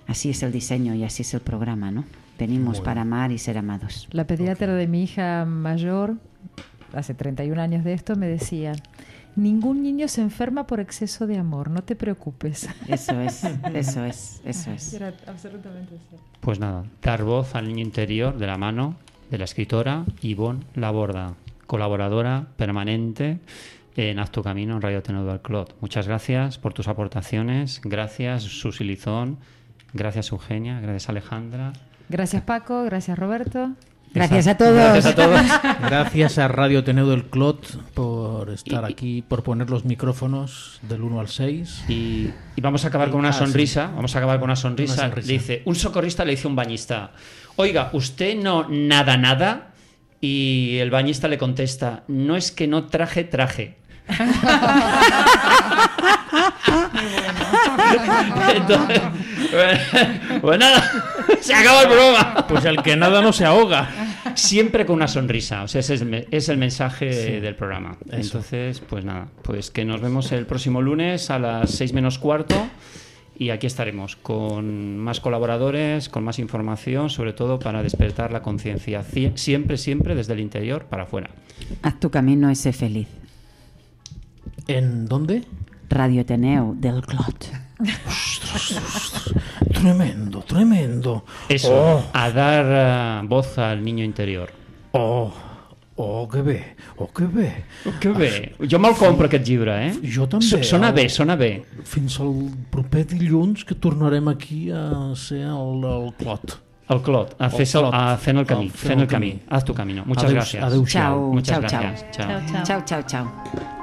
así es el diseño y así es el programa, ¿no? Venimos para amar y ser amados. La pediatra de mi hija mayor, hace 31 años de esto, me decía, ningún niño se enferma por exceso de amor, no te preocupes. Eso es, eso es, eso es. Era absolutamente cierto. Pues nada, dar voz al niño interior de la mano de la escritora Ivonne Laborda, colaboradora permanente en Haz tu Camino en Radio Ateneo del Clot. Muchas gracias por tus aportaciones. Gracias, Susi Lizón. Gracias, Eugenia. Gracias, Alejandra. Gracias Paco, gracias Roberto. Gracias a todos. Gracias a todos. Gracias a Radio Teneo del Clot por estar aquí, por poner los micrófonos del 1 al 6. Y, y vamos a acabar con una Ah, sí. sonrisa. Vamos a acabar con una sonrisa. Una sonrisa. Le dice, un socorrista le dice a un bañista, oiga, ¿usted no nada, nada? Y el bañista le contesta, no es que no traje, traje. Entonces, bueno, pues nada, se acabó el programa. Pues el que nada no se ahoga. Siempre con una sonrisa, o sea, ese es el, me- es el mensaje Sí. del programa. Eso. Entonces, pues nada, pues que nos vemos el próximo lunes a las 6 menos cuarto y aquí estaremos con más colaboradores, con más información, sobre todo para despertar la conciencia, Cie- siempre, siempre desde el interior para afuera. Haz tu camino y sé feliz. ¿En dónde? Radio Teneo del Clot. Tremendo, tremendo. Eso, Oh, a dar eh, voz al niño interior. oh, oh, que bé, oh, que bé. Que bé, jo me'l compro aquest llibre, eh? Jo també. So- Sona el- bé, sona bé. Fins al proper dilluns que tornarem aquí a ser el, el Clot. El Clot, a, El fer, Clot. a fent el camí, El fent el camí. Haz tu camino. Muchas Adeu- gracias. adeu-siau. Chao, Muchas chao, gracias. Chao. Chao, chao. Chao, chao, chao.